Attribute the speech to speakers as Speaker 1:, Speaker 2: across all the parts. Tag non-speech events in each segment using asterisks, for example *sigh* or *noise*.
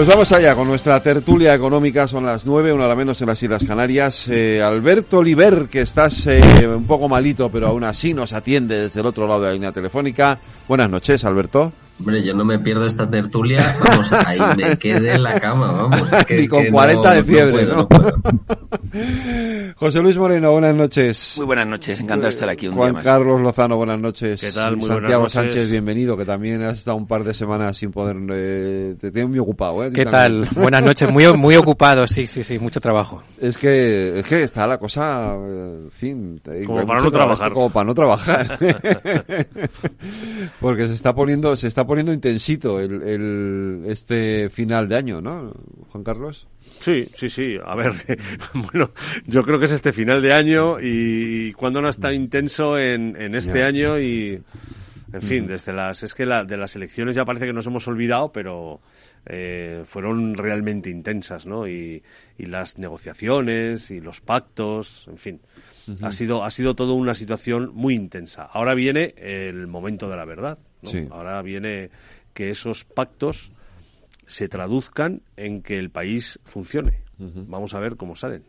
Speaker 1: Pues vamos allá con nuestra tertulia económica. Son las nueve, una hora menos en las Islas Canarias. Eh, Alberto Oliver, que estás eh, un poco malito, pero aún así nos atiende desde el otro lado de la línea telefónica. Buenas noches, Alberto.
Speaker 2: Hombre, yo no me pierdo esta tertulia, vamos, ahí me quedé en la cama, vamos. *laughs*
Speaker 1: Que, con 40 de fiebre, ¿no? *laughs* José Luis Moreno, buenas noches.
Speaker 3: Muy buenas noches, encantado de estar aquí un
Speaker 1: Juan
Speaker 3: día más.
Speaker 1: Carlos Lozano, buenas noches.
Speaker 4: ¿Qué tal? Muy
Speaker 1: Santiago
Speaker 4: buenas noches.
Speaker 1: Sánchez, bienvenido, que también has estado un par de semanas sin poder... Eh, te tienes muy ocupado, ¿eh?
Speaker 5: ¿Qué tal? Buenas noches, muy, muy ocupado, sí, sí, sí, mucho trabajo.
Speaker 1: Es que, es que está la cosa, eh, en fin,
Speaker 4: Como para no trabajar.
Speaker 1: Como para no trabajar. *laughs* Porque se está poniendo, se está poniendo intensito el, el, este final de año, ¿no, Juan Carlos?
Speaker 4: Sí, sí, sí. A ver, *laughs* bueno, yo creo que es este final de año y cuando no está intenso en, en este año y, en fin, desde las, es que la, de las elecciones ya parece que nos hemos olvidado, pero eh, fueron realmente intensas, ¿no? Y, y las negociaciones y los pactos, en fin. Ha sido, ha sido todo una situación muy intensa. Ahora viene el momento de la verdad. ¿no?
Speaker 1: Sí.
Speaker 4: Ahora viene que esos pactos se traduzcan en que el país funcione. Vamos a ver cómo salen.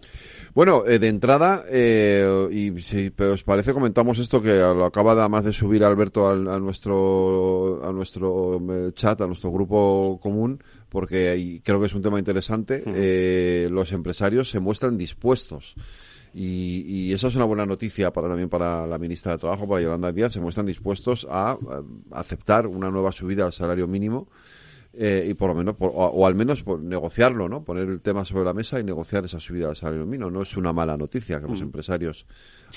Speaker 1: Bueno, eh, de entrada, eh, y si os parece, comentamos esto que lo acaba de, además de subir Alberto al- a, nuestro a nuestro eh, chat, a nuestro grupo común, porque creo que es un tema interesante. Eh, los empresarios se muestran dispuestos. Y, y eso es una buena noticia para también para la ministra de Trabajo, para Yolanda Díaz, se muestran dispuestos a, eh, aceptar una nueva subida al salario mínimo eh, y por lo menos, por- o, o al menos por negociarlo, ¿no? Poner el tema sobre la mesa y negociar esa subida del salario mínimo. No es una mala noticia que los empresarios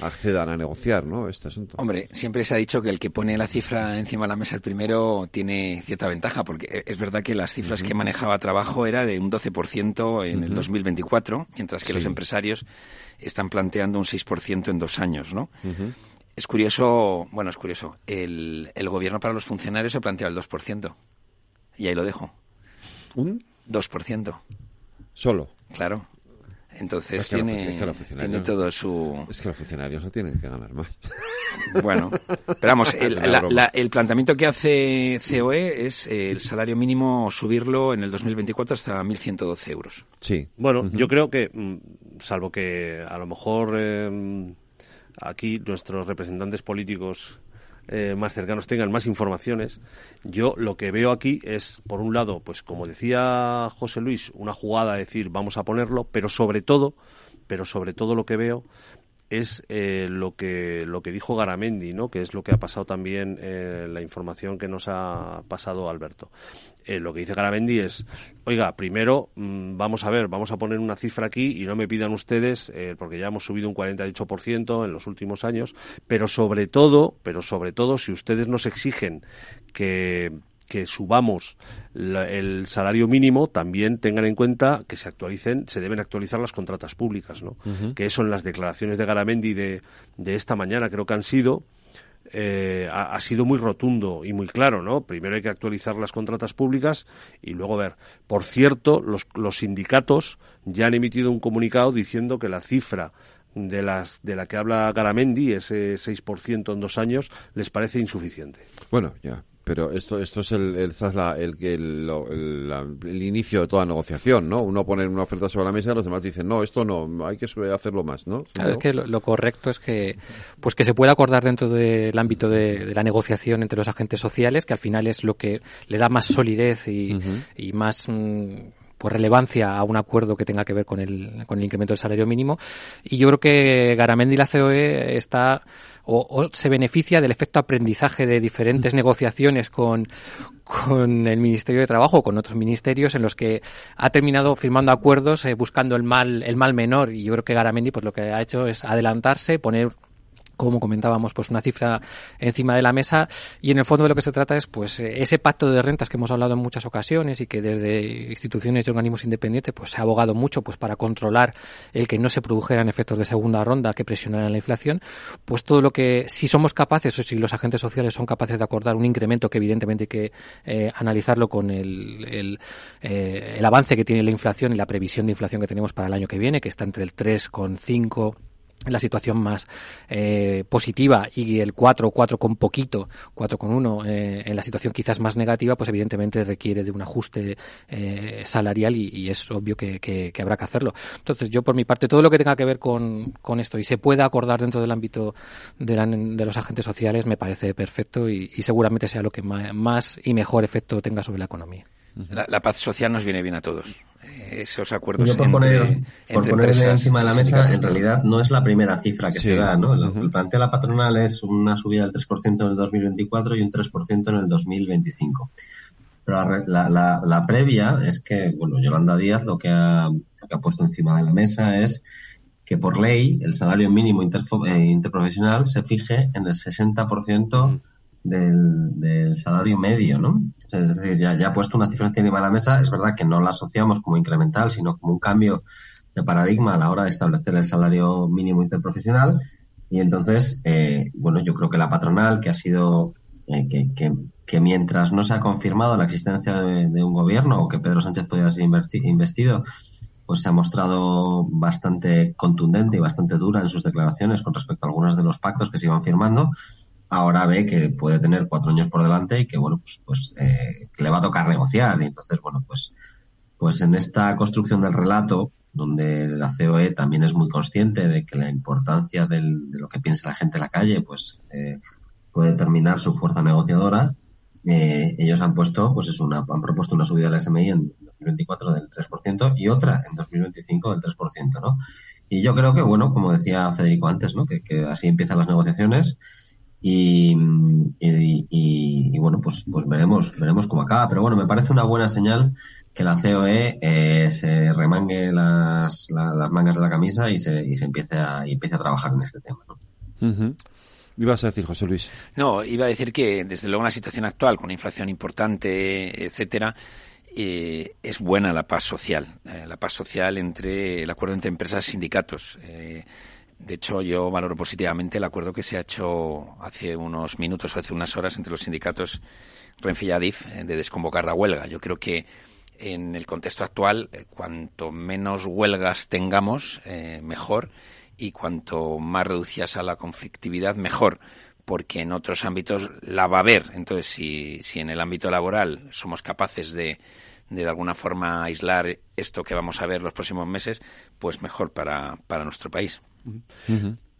Speaker 1: accedan a negociar, ¿no? Este asunto.
Speaker 3: Hombre, siempre se ha dicho que el que pone la cifra encima de la mesa el primero tiene cierta ventaja, porque es verdad que las cifras que manejaba trabajo era de un 12% en el 2024, mientras que los empresarios están planteando un 6% en dos años, ¿no? Es curioso, bueno, es curioso, el, el gobierno para los funcionarios se plantea el 2%. Y ahí lo dejo.
Speaker 1: ¿Un
Speaker 3: 2%,
Speaker 1: solo?
Speaker 3: claro. Entonces
Speaker 1: Es que
Speaker 3: tiene,
Speaker 1: es que
Speaker 3: tiene todo su...
Speaker 1: Es que los funcionarios no tienen que ganar más.
Speaker 3: Bueno, pero vamos, *laughs* el, la- la- el planteamiento que hace COE es eh, el salario mínimo subirlo en el 2024 hasta 1.112 euros.
Speaker 1: Sí.
Speaker 4: Bueno, yo creo que, mm, salvo que a lo mejor eh, aquí nuestros representantes políticos eh, más cercanos tengan más informaciones, yo lo que veo aquí es, por un lado, pues como decía José Luis, una jugada de decir vamos a ponerlo, pero sobre todo, pero sobre todo lo que veo es eh, lo que lo que dijo Garamendi, ¿no? Que es lo que ha pasado también eh, la información que nos ha pasado Alberto. Eh, lo que dice Garamendi es, oiga, primero mm, vamos a ver, vamos a poner una cifra aquí y no me pidan ustedes, eh, porque ya hemos subido un 48% en los últimos años, pero sobre todo, pero sobre todo, si ustedes nos exigen que que subamos la- el salario mínimo, también tengan en cuenta que se actualicen, se deben actualizar las contratas públicas, ¿no? Que eso en las declaraciones de Garamendi de, de esta mañana creo que han sido, eh, ha, ha sido muy rotundo y muy claro, ¿no? Primero hay que actualizar las contratas públicas y luego ver. Por cierto, los, los sindicatos ya han emitido un comunicado diciendo que la cifra de las de la que habla Garamendi, ese 6% en dos años, les parece insuficiente.
Speaker 1: Bueno, ya. Pero esto, esto es el, el, el, que el, el- inicio de toda negociación, ¿no? Uno pone una oferta sobre la mesa y los demás dicen, no, esto no, hay que hacerlo más, ¿no?
Speaker 5: Claro, es que lo, lo correcto es que pues que se pueda acordar dentro del ámbito de, de la negociación entre los agentes sociales, que al final es lo que le da más solidez y, y más mm, pues relevancia a un acuerdo que tenga que ver con el, con el incremento del salario mínimo. Y yo creo que Garamendi y la COE está o, o se beneficia del efecto aprendizaje de diferentes negociaciones con, con el Ministerio de Trabajo o con otros ministerios en los que ha terminado firmando acuerdos eh, buscando el mal, el mal menor. Y yo creo que Garamendi pues lo que ha hecho es adelantarse, poner como comentábamos, pues una cifra encima de la mesa. Y en el fondo de lo que se trata es pues eh, ese pacto de rentas que hemos hablado en muchas ocasiones y que desde instituciones y organismos independientes pues se ha abogado mucho pues para controlar el que no se produjeran efectos de segunda ronda que presionaran la inflación, pues todo lo que si somos capaces o si los agentes sociales son capaces de acordar un incremento que evidentemente hay que eh, analizarlo con el, el, eh, el avance que tiene la inflación y la previsión de inflación que tenemos para el año que viene, que está entre el 3,5 la situación más eh, positiva y el 4, 4 con poquito, 4 con 1 eh, en la situación quizás más negativa, pues evidentemente requiere de un ajuste eh, salarial y, es obvio que, que, habrá que hacerlo. Entonces, yo por mi parte, todo lo que tenga que ver con, con esto y se pueda acordar dentro del ámbito de, de los agentes sociales me parece perfecto y, y seguramente sea lo que más y mejor efecto tenga sobre la economía.
Speaker 3: La, paz social nos viene bien a todos. Esos acuerdos
Speaker 2: Yo por poner, por poner encima de la mesa, en realidad no es la primera cifra que se da, ¿no? El plantea la patronal es una subida del 3% en el 2024 y un 3% en el 2025. Pero la, la, la, previa es que, bueno, Yolanda Díaz lo que ha, que ha puesto encima de la mesa es que por ley el salario mínimo eh, interprofesional se fije en el 60% del, salario medio, ¿no? Es decir, ya, ha puesto una cifra encima de la mesa, es verdad que no la asociamos como incremental, sino como un cambio de paradigma a la hora de establecer el salario mínimo interprofesional. Y entonces, eh, bueno, yo creo que la patronal, que ha sido, eh, que, mientras no se ha confirmado la existencia de, un gobierno o que Pedro Sánchez podría ser investido, pues se ha mostrado bastante contundente y bastante dura en sus declaraciones con respecto a algunos de los pactos que se iban firmando ahora ve que puede tener cuatro años por delante y que, bueno, pues, pues eh, que le va a tocar negociar. Y entonces, bueno, pues, pues en esta construcción del relato, donde la COE también es muy consciente de que la importancia del, de lo que piensa la gente en la calle, pues eh, puede determinar su fuerza negociadora. Eh, ellos han puesto, pues es una, han propuesto una subida del SMI en 2024 del 3% y otra en 2025 del 3%, ¿no? Y yo creo que, bueno, como decía Federico antes, ¿no? Que, que así empiezan las negociaciones y, y, bueno, pues, pues veremos, veremos cómo acaba. Pero bueno, me parece una buena señal que la COE eh, se remangue las, las mangas de la camisa y se, y se empiece, a, y empiece a trabajar en este tema. ¿no?
Speaker 1: Ibas a decir, José Luis.
Speaker 3: No, iba a decir que desde luego en la situación actual, con una inflación importante, etcétera, eh, es buena la paz social, eh, la paz social entre el acuerdo entre empresas y sindicatos. Eh, de hecho, yo valoro positivamente el acuerdo que se ha hecho hace unos minutos o hace unas horas entre los sindicatos Renfe y Adif eh, de desconvocar la huelga. Yo creo que en el contexto actual, eh, cuanto menos huelgas tengamos, eh, mejor, y cuanto más reducidas a la conflictividad, mejor, porque en otros ámbitos la va a haber. Entonces, si, si en el ámbito laboral somos capaces de, de, alguna forma aislar esto que vamos a ver los próximos meses, pues mejor para, para nuestro país.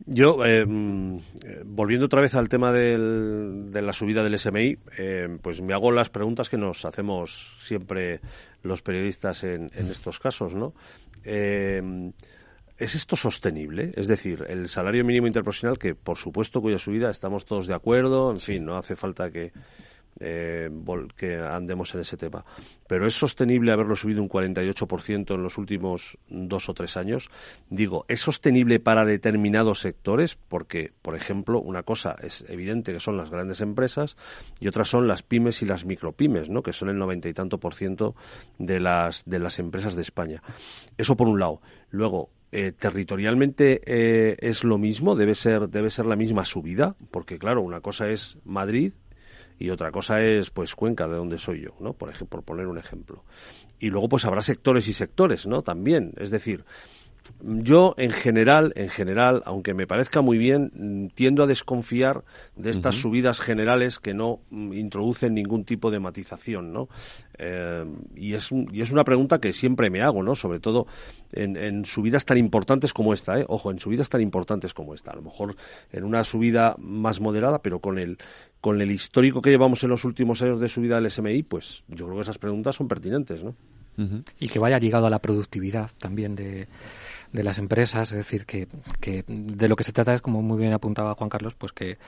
Speaker 4: Yo, em, eh, volviendo otra vez al tema del, de la subida del SMI, em, pues me hago las preguntas que nos hacemos siempre los periodistas en, estos casos, ¿no? Em, ¿Es esto sostenible? Es decir, el salario mínimo interprofesional, que por supuesto cuya subida estamos todos de acuerdo, en fin, no hace falta que, eh, que andemos en ese tema. Pero ¿es sostenible haberlo subido un 48% en los últimos dos o tres años? Digo, ¿es sostenible para determinados sectores? Porque, por ejemplo, una cosa es evidente que son las grandes empresas y otras son las pymes y las micropymes, ¿no? que son el noventa y tanto por ciento de las, de las empresas de España. Eso por un lado. Luego, eh, territorialmente eh, es lo mismo, debe ser, debe ser la misma subida, porque claro, una cosa es Madrid y otra cosa es pues Cuenca de donde soy yo, ¿no? Por ejemplo, por poner un ejemplo. Y luego pues habrá sectores y sectores, ¿no? También, es decir, yo en general, en general, aunque me parezca muy bien, tiendo a desconfiar de estas subidas generales que no mm, introducen ningún tipo de matización, ¿no? Eh, y, es y es una pregunta que siempre me hago, ¿no? Sobre todo en, en subidas tan importantes como esta, ¿eh? Ojo, en subidas tan importantes como esta. A lo mejor en una subida más moderada, pero con el con el histórico que llevamos en los últimos años de subida del SMI, pues yo creo que esas preguntas son pertinentes, ¿no?
Speaker 5: Y que vaya ligado a la productividad también de, de las empresas, es decir, que, que, de lo que se trata es, como muy bien apuntaba Juan Carlos, pues que,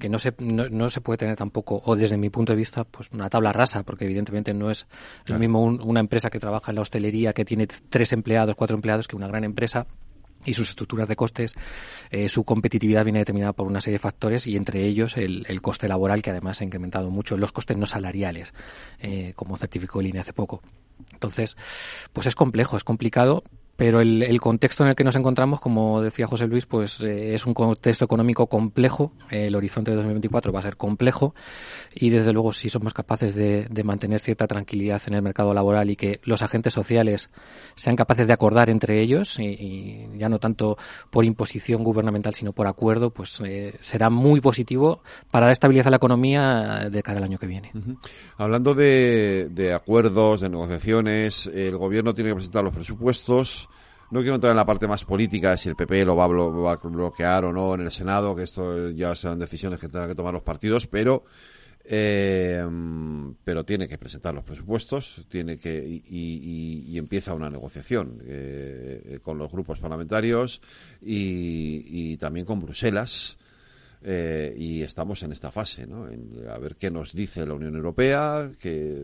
Speaker 5: que no, se, no, se puede tener tampoco, o desde mi punto de vista, pues una tabla rasa, porque evidentemente no es lo mismo una empresa que trabaja en la hostelería, que tiene tres empleados, cuatro empleados, que una gran empresa y sus estructuras de costes, eh, su competitividad viene determinada por una serie de factores y entre ellos el, el coste laboral que además ha incrementado mucho, los costes no salariales, eh, como certificó el INE hace poco. Entonces, pues es complejo, es complicado, pero el, contexto en el que nos encontramos, como decía José Luis, pues eh, es un contexto económico complejo. el horizonte de 2024 va a ser complejo y desde luego si somos capaces de, mantener cierta tranquilidad en el mercado laboral y que los agentes sociales sean capaces de acordar entre ellos y, ya no tanto por imposición gubernamental sino por acuerdo, pues eh, será muy positivo para la estabilidad de la economía de cara al año que viene.
Speaker 1: Hablando de, de acuerdos, de negociaciones, el gobierno tiene que presentar los presupuestos no quiero entrar en la parte más política, si el PP lo va a, bloquear o no en el Senado, que esto ya serán decisiones que tendrán que tomar los partidos, pero eh, pero tiene que presentar los presupuestos, tiene que y, empieza una negociación eh, con los grupos parlamentarios y, también con Bruselas eh, y estamos en esta fase, ¿no? a ver qué nos dice la Unión Europea, que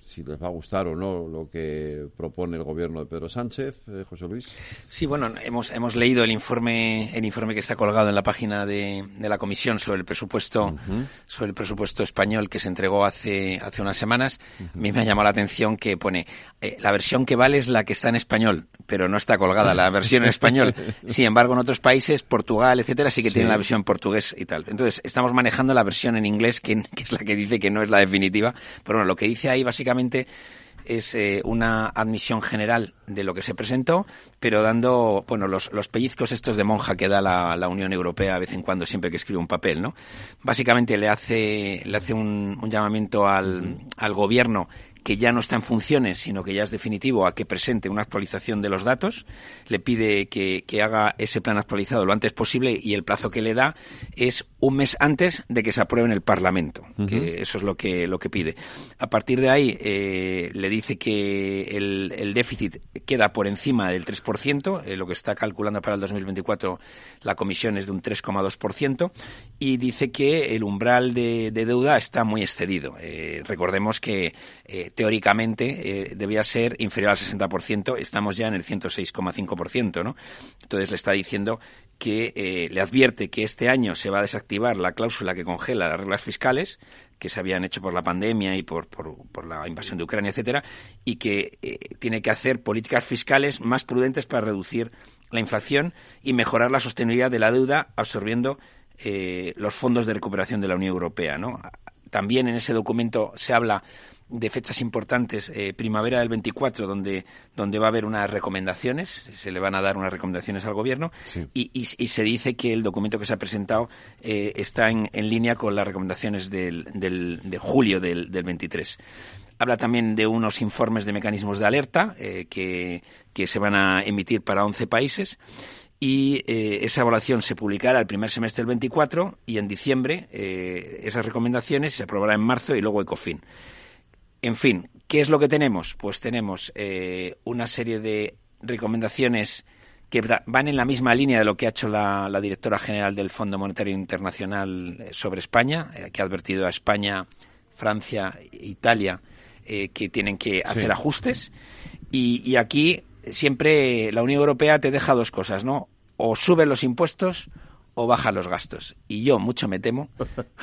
Speaker 1: si les va a gustar o no lo que propone el gobierno de Pedro Sánchez, eh, José Luis.
Speaker 3: Sí, bueno, hemos, hemos leído el informe, el informe que está colgado en la página de, de la Comisión sobre el presupuesto, sobre el presupuesto español que se entregó hace, hace unas semanas. A mí me ha llamado la atención que pone eh, la versión que vale es la que está en español, pero no está colgada la versión en español. *laughs* Sin embargo, en otros países, Portugal, etcétera, sí que tienen la versión en Entonces, estamos manejando la versión en inglés, que, es la que dice que no es la definitiva. Pero bueno, lo que dice ahí básicamente es eh, una admisión general de lo que se presentó, pero dando, bueno, los, pellizcos estos de monja que da la, la, Unión Europea de vez en cuando siempre que escribe un papel, ¿no? Básicamente le hace, le hace un, un llamamiento al, al gobierno que ya no está en funciones, sino que ya es definitivo, a que presente una actualización de los datos. Le pide que, que, haga ese plan actualizado lo antes posible y el plazo que le da es un mes antes de que se apruebe en el Parlamento. que eso es lo que, lo que pide. A partir de ahí, eh, le dice que el, el, déficit queda por encima del 3%, eh, lo que está calculando para el 2024 la Comisión es de un 3,2%, y dice que el umbral de, de deuda está muy excedido. Eh, recordemos que eh, teóricamente eh, debía ser inferior al 60%, estamos ya en el 106,5%, ¿no? Entonces le está diciendo que eh, le advierte que este año se va a desactivar la cláusula que congela las reglas fiscales que se habían hecho por la pandemia y por, por, la invasión de Ucrania, etcétera, y que eh, tiene que hacer políticas fiscales más prudentes para reducir la inflación y mejorar la sostenibilidad de la deuda absorbiendo los fondos de recuperación de la Unión Europea, ¿no? También en ese documento se habla de fechas importantes, eh, primavera del 24, donde, donde va a haber unas recomendaciones, se le van a dar unas recomendaciones al gobierno, y, y, se dice que el documento que se ha presentado eh, está en, en, línea con las recomendaciones del, del, de julio del, del 23. Habla también de unos informes de mecanismos de alerta eh, que, que se van a emitir para 11 países y eh, esa evaluación se publicará el primer semestre del 24 y en diciembre eh, esas recomendaciones se aprobará en marzo y luego ECOFIN. En fin, ¿qué es lo que tenemos? Pues tenemos eh, una serie de recomendaciones que van en la misma línea de lo que ha hecho la, directora general del Fondo Monetario Internacional eh, sobre España, eh, que ha advertido a España, Francia e Italia que tienen que hacer ajustes. Y, y, aquí siempre la Unión Europea te deja dos cosas, ¿no? O suben los impuestos o baja los gastos. Y yo mucho me temo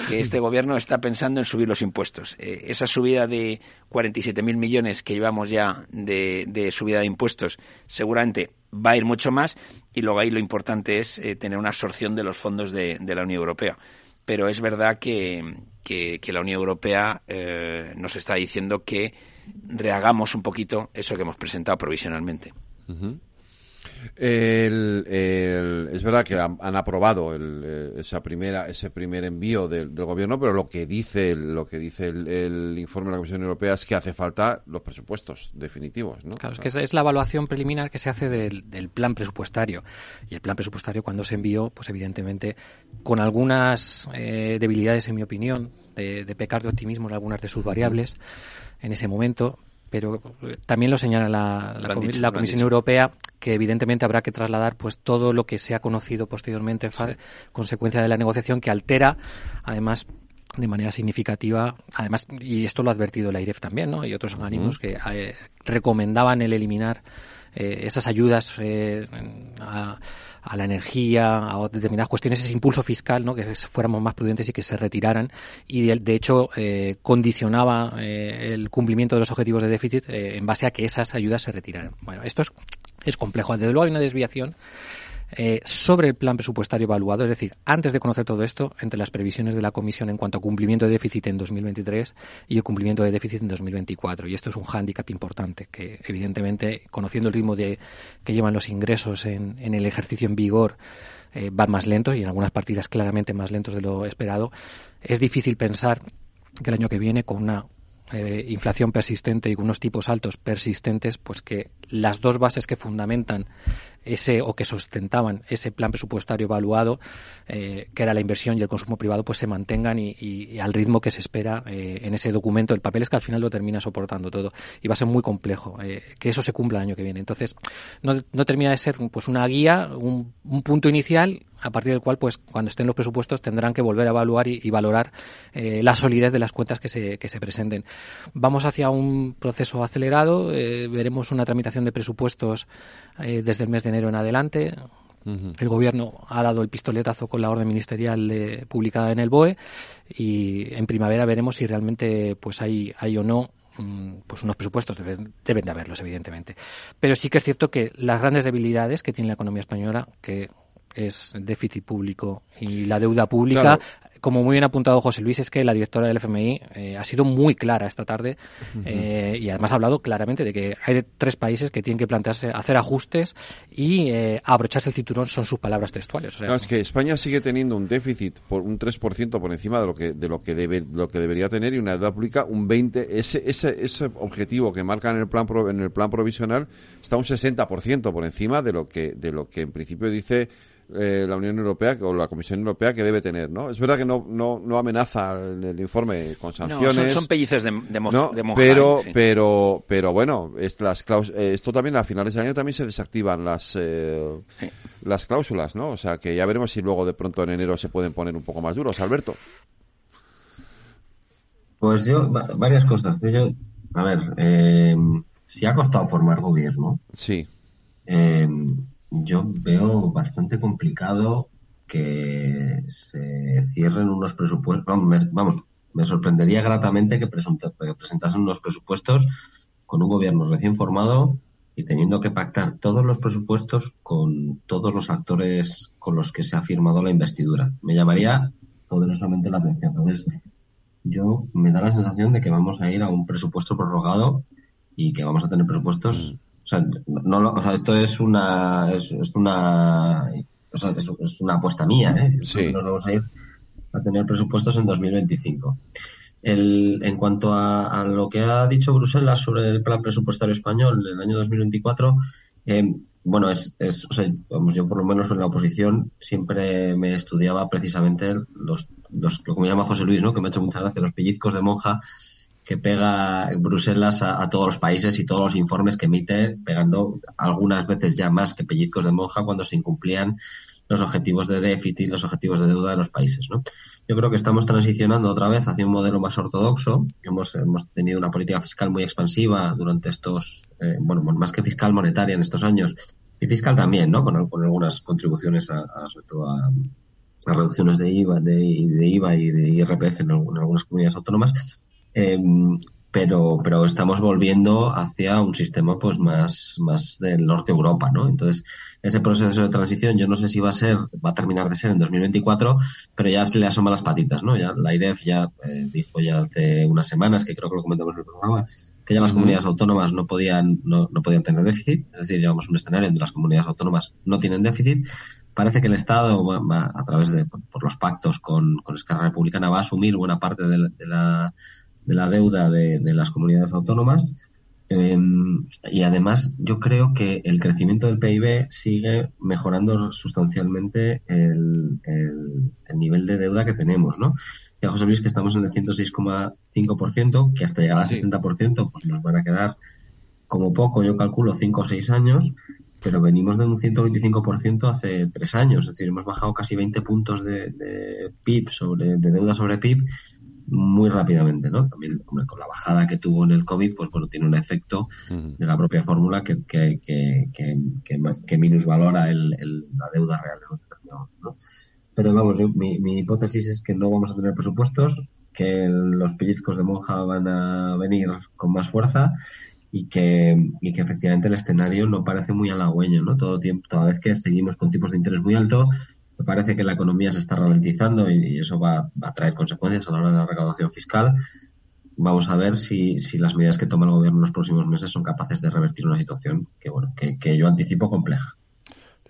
Speaker 3: que este gobierno está pensando en subir los impuestos. Eh, esa subida de 47.000 millones que llevamos ya de, subida de impuestos seguramente va a ir mucho más y luego ahí lo importante es eh, tener una absorción de los fondos de, la Unión Europea. Pero es verdad que, que, la Unión Europea eh, nos está diciendo que rehagamos un poquito eso que hemos presentado provisionalmente.
Speaker 1: El, es verdad que han, aprobado el, eh, esa primera, ese primer envío del, gobierno, pero lo que dice, lo que dice el, informe de la Comisión Europea es que hace falta los presupuestos definitivos. ¿no?
Speaker 5: Claro, es que es la evaluación preliminar que se hace del, plan presupuestario. Y el plan presupuestario, cuando se envió, pues evidentemente, con algunas eh, debilidades, en mi opinión, de, de pecar de optimismo en algunas de sus variables en ese momento, pero también lo señala la, Comisión Europea que evidentemente habrá que trasladar pues todo lo que se ha conocido posteriormente consecuencia de la negociación que altera además de manera significativa, además, y esto lo ha advertido la IREF también, ¿no? Y otros organismos que eh, recomendaban el eliminar eh, esas ayudas eh, a, a, la energía, a determinadas cuestiones, ese impulso fiscal, ¿no? que fuéramos más prudentes y que se retiraran. Y de, de hecho eh, condicionaba el cumplimiento de los objetivos de déficit en base a que esas ayudas se retiraran. Bueno, esto es es complejo. Desde luego hay una desviación eh, sobre el plan presupuestario evaluado, es decir, antes de conocer todo esto, entre las previsiones de la Comisión en cuanto a cumplimiento de déficit en 2023 y el cumplimiento de déficit en 2024. Y esto es un hándicap importante, que evidentemente, conociendo el ritmo de, que llevan los ingresos en, el ejercicio en vigor, eh, van más lentos y en algunas partidas claramente más lentos de lo esperado, es difícil pensar que el año que viene, con una eh, inflación persistente y con unos tipos altos persistentes, pues que las dos bases que fundamentan ese o que sustentaban ese plan presupuestario evaluado, eh, que era la inversión y el consumo privado, pues se mantengan y, al ritmo que se espera eh, en ese documento. El papel es que al final lo termina soportando todo y va a ser muy complejo eh, que eso se cumpla el año que viene. Entonces, no, no termina de ser pues una guía, un, un punto inicial a partir del cual, pues, cuando estén los presupuestos tendrán que volver a evaluar y, valorar la solidez de las cuentas que se, que se presenten. Vamos hacia un proceso acelerado, veremos una tramitación de presupuestos desde el mes de enero en adelante. El gobierno ha dado el pistoletazo con la orden ministerial publicada en el BOE y en primavera veremos si realmente pues hay, hay o no mm, pues unos presupuestos. Deben, deben de haberlos evidentemente. Pero sí que es cierto que las grandes debilidades que tiene la economía española que es déficit público y la deuda pública como muy bien ha apuntado José Luis, es que la directora del FMI eh, ha sido muy clara esta tarde eh, y además ha hablado claramente de que hay tres países que tienen que plantearse hacer ajustes y eh, abrocharse el cinturón, son sus palabras textuales.
Speaker 1: no, es que España sigue teniendo un déficit por un 3% por encima de lo que de lo que debe lo que debería tener y una deuda pública un 20 ese ese ese objetivo que marca en el plan en el plan provisional está un 60% por encima de lo que de lo que en principio dice eh, la Unión Europea o la Comisión Europea que debe tener, ¿no? Es verdad que no, no, no amenaza en el informe con sanciones.
Speaker 3: son, pellices de, de,
Speaker 1: pero, pero, pero bueno, las eh, esto también a finales de año también se desactivan las, eh, las cláusulas, ¿no? O sea que ya veremos si luego de pronto en enero se pueden poner un poco más duros. Alberto.
Speaker 2: Pues yo, varias cosas. Yo, a ver, eh, si ha costado formar gobierno.
Speaker 1: Sí.
Speaker 2: Eh, yo veo bastante complicado que se cierren unos presupuestos. Vamos, me, sorprendería gratamente que, presentasen unos presupuestos con un gobierno recién formado y teniendo que pactar todos los presupuestos con todos los actores con los que se ha firmado la investidura. Me llamaría poderosamente la atención. Entonces, yo me da la sensación de que vamos a ir a un presupuesto prorrogado y que vamos a tener presupuestos mm. O sea, no, o sea esto es una, es, una, o sea, es, una apuesta mía, ¿eh?
Speaker 1: Sí.
Speaker 2: Nos vamos a ir a tener presupuestos en 2025. El, en cuanto a, lo que ha dicho Bruselas sobre el plan presupuestario español en el año 2024, eh, bueno, es, es o sea, vamos, yo por lo menos en la oposición siempre me estudiaba precisamente los, los, lo que me llama José Luis, ¿no? Que me ha hecho mucha gracia, los pellizcos de monja que pega Bruselas a, todos los países y todos los informes que emite, pegando algunas veces ya más que pellizcos de monja cuando se incumplían los objetivos de déficit, los objetivos de deuda de los países. ¿no? Yo creo que estamos transicionando otra vez hacia un modelo más ortodoxo. Hemos, hemos tenido una política fiscal muy expansiva durante estos, eh, bueno, más que fiscal monetaria en estos años, y fiscal también, ¿no? Con, algunas contribuciones a, sobre todo a, reducciones de IVA, de, de IVA y de IRPF en algunas comunidades autónomas Em, pero, pero estamos volviendo hacia un sistema pues más, más del norte de Europa, ¿no? Entonces, ese proceso de transición yo no sé si va a ser, va a terminar de ser en 2024, pero ya se le asoma las patitas, ¿no? Ya la IREF ya eh, dijo ya hace unas semanas, que creo que lo comentamos en el programa, que ya las comunidades autónomas no podían, no, no podían tener déficit, es decir, llevamos un escenario donde las comunidades autónomas no tienen déficit. Parece que el Estado, va, a través de, por, los pactos con, con Esquerra Republicana, va a asumir buena parte de la de la deuda de, las comunidades autónomas. Em, y además, yo creo que el crecimiento del PIB sigue mejorando sustancialmente el, el, nivel de deuda que tenemos, ¿no? Ya José Luis que estamos en el 106,5%, que hasta llegar al 70%, pues nos van a quedar como poco, yo calculo, 5 o 6 años, pero venimos de un 125% hace 3 años, es decir, hemos bajado casi 20 puntos de, de PIB sobre, de deuda sobre PIB muy rápidamente, ¿no? También con la bajada que tuvo en el COVID, pues bueno, tiene un efecto de la propia fórmula que, que, que, que, que minusvalora el, la deuda real, ¿no? Pero vamos, mi, mi hipótesis es que no vamos a tener presupuestos, que los pellizcos de monja van a venir con más fuerza y que, y que efectivamente el escenario no parece muy halagüeño, ¿no? Todo tiempo, toda vez que seguimos con tipos de interés muy altos, parece que la economía se está ralentizando y, eso va, a traer consecuencias a la hora de la recaudación fiscal. Vamos a ver si, si las medidas que toma el gobierno en los próximos meses son capaces de revertir una situación que, bueno, que, yo anticipo compleja.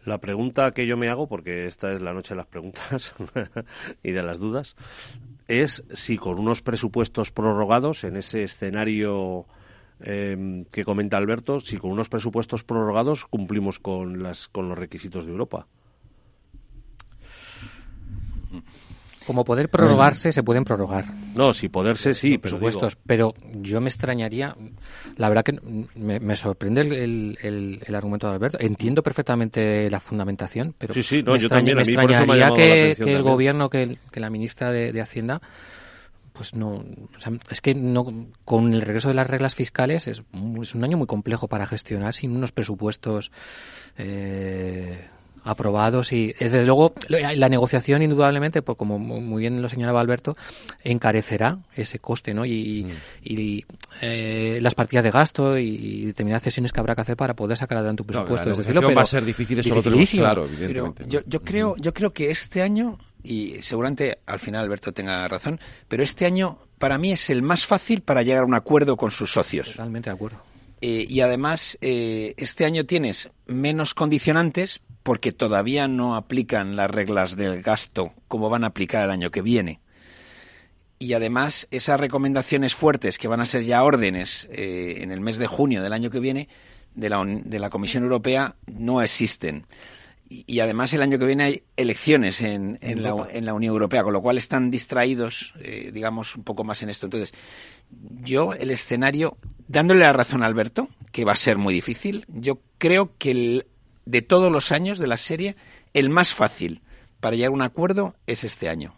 Speaker 4: La pregunta que yo me hago, porque esta es la noche de las preguntas *laughs* y de las dudas, es si con unos presupuestos prorrogados en ese escenario eh, que comenta Alberto, si con unos presupuestos prorrogados cumplimos con, las, con los requisitos de Europa.
Speaker 5: Como poder prorrogarse, se pueden prorrogar.
Speaker 4: No, si poderse, sí,
Speaker 5: presupuestos. Pero, yo me extrañaría, la verdad que me, sorprende el, el, argumento de Alberto. Entiendo perfectamente la fundamentación, pero
Speaker 4: sí, sí, no,
Speaker 5: me,
Speaker 4: yo también,
Speaker 5: me extrañaría que, el gobierno, que, la ministra de, Hacienda, pues no, es que no, con el regreso de las reglas fiscales es, es un año muy complejo para gestionar sin unos presupuestos. Eh, aprobados y desde luego la negociación indudablemente pues como muy bien lo señalaba Alberto encarecerá ese coste no y, mm. eh, las partidas de gasto y determinadas cesiones que habrá que hacer para poder sacar adelante un presupuesto
Speaker 1: no, pero va a ser difícil eso lo tenemos claro evidentemente
Speaker 3: yo, yo creo yo creo que este año y seguramente al final Alberto tenga razón pero este año para mí es el más fácil para llegar a un acuerdo con sus socios.
Speaker 5: Totalmente de acuerdo.
Speaker 3: Eh, y además eh, este año tienes menos condicionantes porque todavía no aplican las reglas del gasto como van a aplicar el año que viene. Y además, esas recomendaciones fuertes que van a ser ya órdenes eh, en el mes de junio del año que viene de la, de la Comisión Europea no existen. Y, además, el año que viene hay elecciones en, en, la, en la, Unión Europea, con lo cual están distraídos, eh, digamos, un poco más en esto. Entonces, yo, el escenario, dándole la razón a Alberto, que va a ser muy difícil, yo creo que el, de todos los años de la serie, el más fácil para llegar a un acuerdo es este año.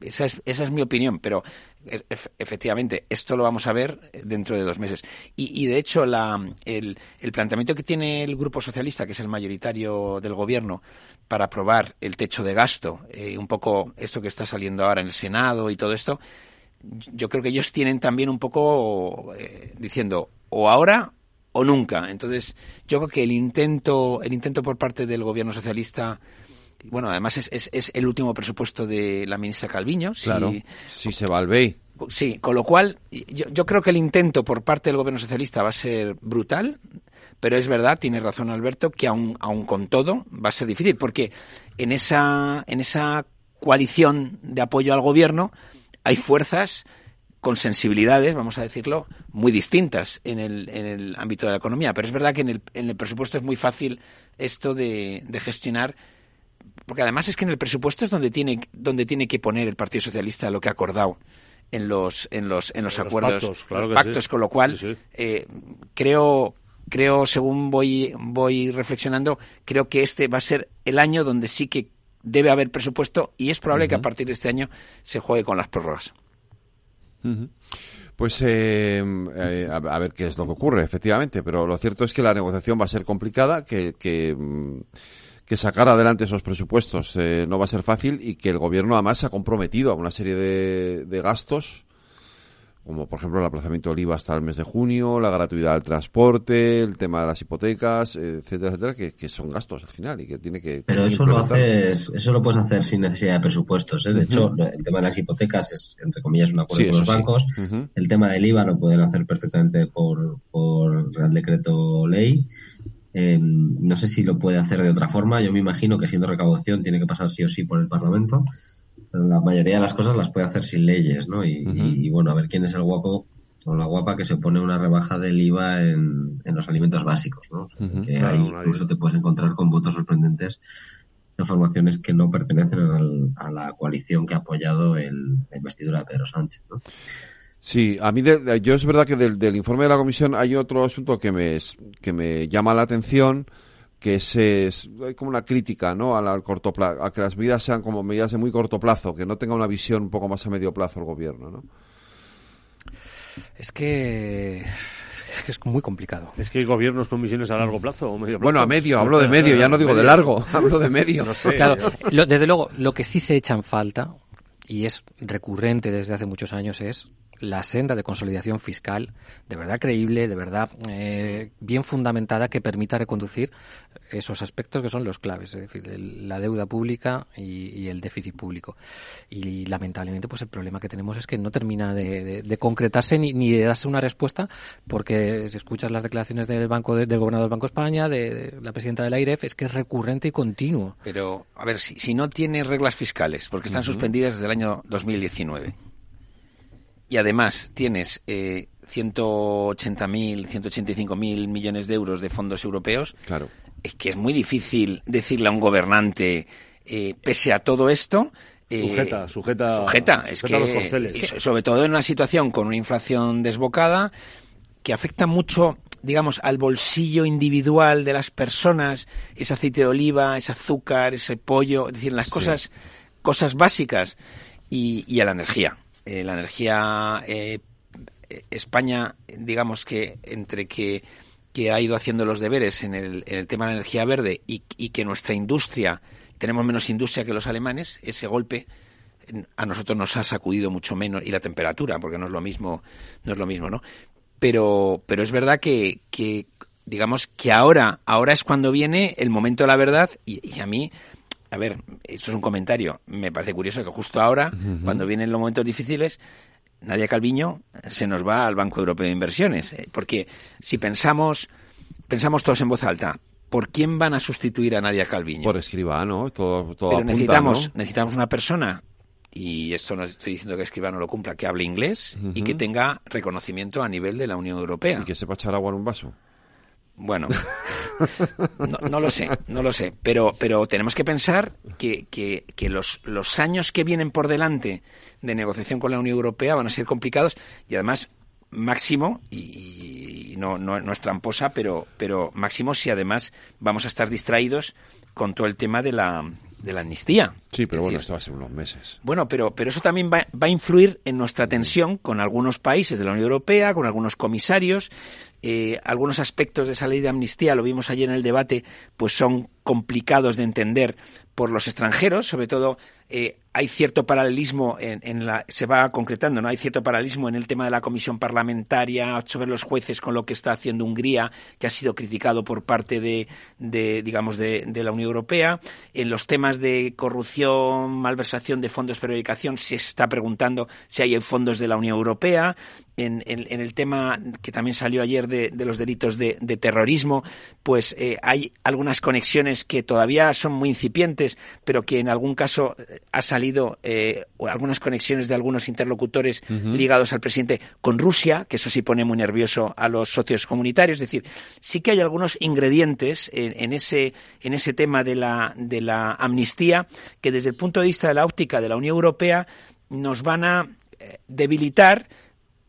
Speaker 3: Esa es, esa es mi opinión, pero e, efectivamente, esto lo vamos a ver dentro de dos meses. Y, de hecho, la, el, el, planteamiento que tiene el Grupo Socialista, que es el mayoritario del Gobierno, para aprobar el techo de gasto, eh, un poco esto que está saliendo ahora en el Senado y todo esto, yo creo que ellos tienen también un poco eh, diciendo o ahora o nunca. Entonces, yo creo que el intento, el intento por parte del gobierno socialista bueno, además es, es, es el último presupuesto de la ministra Calviño.
Speaker 1: Claro, si, se va al BEI.
Speaker 3: Sí, con lo cual yo, yo, creo que el intento por parte del gobierno socialista va a ser brutal, pero es verdad, tiene razón Alberto, que aún, aún con todo va a ser difícil, porque en esa, en esa coalición de apoyo al gobierno hay fuerzas con sensibilidades, vamos a decirlo, muy distintas en el, en el ámbito de la economía. Pero es verdad que en el, en el presupuesto es muy fácil esto de, de, gestionar, porque además es que en el presupuesto es donde tiene, donde tiene que poner el Partido Socialista lo que ha acordado en los, en los, en los acuerdos, los pactos, con lo cual Eh, creo, creo, según voy, voy reflexionando, creo que este va a ser el año donde sí que debe haber presupuesto y es probable que a partir de este año se juegue con las prórrogas.
Speaker 1: Pues eh, eh, a, ver qué es lo que ocurre, efectivamente, pero lo cierto es que la negociación va a ser complicada, que, que, mm, sacar adelante esos presupuestos eh, no va a ser fácil y que el gobierno además se ha comprometido a una serie de gastos como por ejemplo el aplazamiento del IVA hasta el mes de junio, la gratuidad del transporte, el tema de las hipotecas, etcétera, etcétera, que, son gastos al final y que tiene que...
Speaker 2: Pero eso lo haces, eso lo puedes hacer sin necesidad de presupuestos. ¿eh? De hecho, el tema de las hipotecas es, entre comillas, un acuerdo con los bancos. El tema del IVA lo pueden hacer perfectamente por, por Real Decreto Ley. Eh, no sé si lo puede hacer de otra forma. Yo me imagino que siendo recaudación tiene que pasar sí o sí por el Parlamento la mayoría de las cosas las puede hacer sin leyes, ¿no? Y, bueno, a ver quién es el guapo o la guapa que se pone una rebaja del IVA en, los alimentos básicos, ¿no? que ahí incluso te puedes encontrar con votos sorprendentes de formaciones que no pertenecen a la coalición que ha apoyado el, la investidura de Pedro Sánchez, ¿no?
Speaker 1: Sí, a mí de, yo es verdad que del, del, informe de la comisión hay otro asunto que me, que me llama la atención, que es, hay como una crítica ¿no? al, corto plazo, a que las medidas sean como medidas de muy corto plazo, que no tenga una visión un poco más a medio plazo el gobierno. ¿no?
Speaker 5: Es que es que es muy complicado.
Speaker 4: Es que hay gobiernos con misiones a largo plazo o medio plazo.
Speaker 1: Bueno, a medio, hablo de medio, ya no digo de largo, *laughs* hablo de medio. No sé.
Speaker 5: Claro, desde luego, lo que sí se echa en falta, y es recurrente desde hace muchos años, es la senda de consolidación fiscal de verdad creíble, de verdad eh, bien fundamentada que permita reconducir esos aspectos que son los claves, es decir, la deuda pública y, el déficit público. Y, lamentablemente, pues el problema que tenemos es que no termina de, concretarse ni, ni, de darse una respuesta, porque si escuchas las declaraciones del banco del gobernador del Banco de España, de, la presidenta de la IREF, es que es recurrente y continuo.
Speaker 3: Pero, a ver, si, si no tiene reglas fiscales, porque están suspendidas desde el año 2019 y además tienes eh, 180.000, 185.000 millones de euros de fondos europeos,
Speaker 1: claro.
Speaker 3: es que es muy difícil decirle a un gobernante, eh, pese a todo esto,
Speaker 4: eh, sujeta, sujeta,
Speaker 3: sujeta, es que, sobre todo en una situación con una inflación desbocada que afecta mucho digamos, al bolsillo individual de las personas, ese aceite de oliva, ese azúcar, ese pollo, es decir, las cosas, cosas básicas y, y a la energía. Eh, la energía eh, España, digamos que entre que, que, ha ido haciendo los deberes en el, en el tema de la energía verde y, que nuestra industria, tenemos menos industria que los alemanes, ese golpe a nosotros nos ha sacudido mucho menos y la temperatura, porque no es lo mismo, no es lo mismo, ¿no? Pero, pero es verdad que, que digamos que ahora, ahora es cuando viene el momento de la verdad y, y a mí a ver, esto es un comentario. Me parece curioso que justo ahora, cuando vienen los momentos difíciles, Nadia Calviño se nos va al Banco Europeo de Inversiones. Eh, porque si pensamos, pensamos todos en voz alta, ¿por quién van a sustituir a Nadia Calviño?
Speaker 1: Por escribano, todo, todo
Speaker 3: Pero necesitamos, necesitamos una persona, y esto no estoy diciendo que escribano lo cumpla, que hable inglés y que tenga reconocimiento a nivel de la Unión Europea.
Speaker 1: Y que sepa echar agua en un vaso.
Speaker 3: Bueno, no, lo sé, no lo sé, pero, pero tenemos que pensar que, que, los, los años que vienen por delante de negociación con la Unión Europea van a ser complicados y además máximo, y, no, no, no, es tramposa, pero, pero máximo si además vamos a estar distraídos con todo el tema de la, de la amnistía.
Speaker 1: Sí, pero bueno, esto va a ser unos meses.
Speaker 3: Bueno, pero, pero eso también va, va, a influir en nuestra tensión con algunos países de la Unión Europea, con algunos comisarios. Eh, algunos aspectos de esa ley de amnistía, lo vimos ayer en el debate, pues son complicados de entender por los extranjeros, sobre todo eh, hay cierto paralelismo en, la se va concretando no hay cierto paralelismo en el tema de la comisión parlamentaria sobre los jueces con lo que está haciendo Hungría que ha sido criticado por parte de, digamos de, la Unión Europea. En los temas de corrupción malversación de fondos de periodicación se está preguntando si hay fondos de la Unión Europea. En, el tema que también salió ayer de, los delitos de, terrorismo, pues eh, hay algunas conexiones que todavía son muy incipientes, pero que en algún caso eh, ha salido eh, algunas conexiones de algunos interlocutores ligados al presidente con Rusia, que eso sí pone muy nervioso a los socios comunitarios. Es decir, sí que hay algunos ingredientes en, ese, en ese tema de la, de la amnistía que desde el punto de vista de la óptica de la Unión Europea nos van a debilitar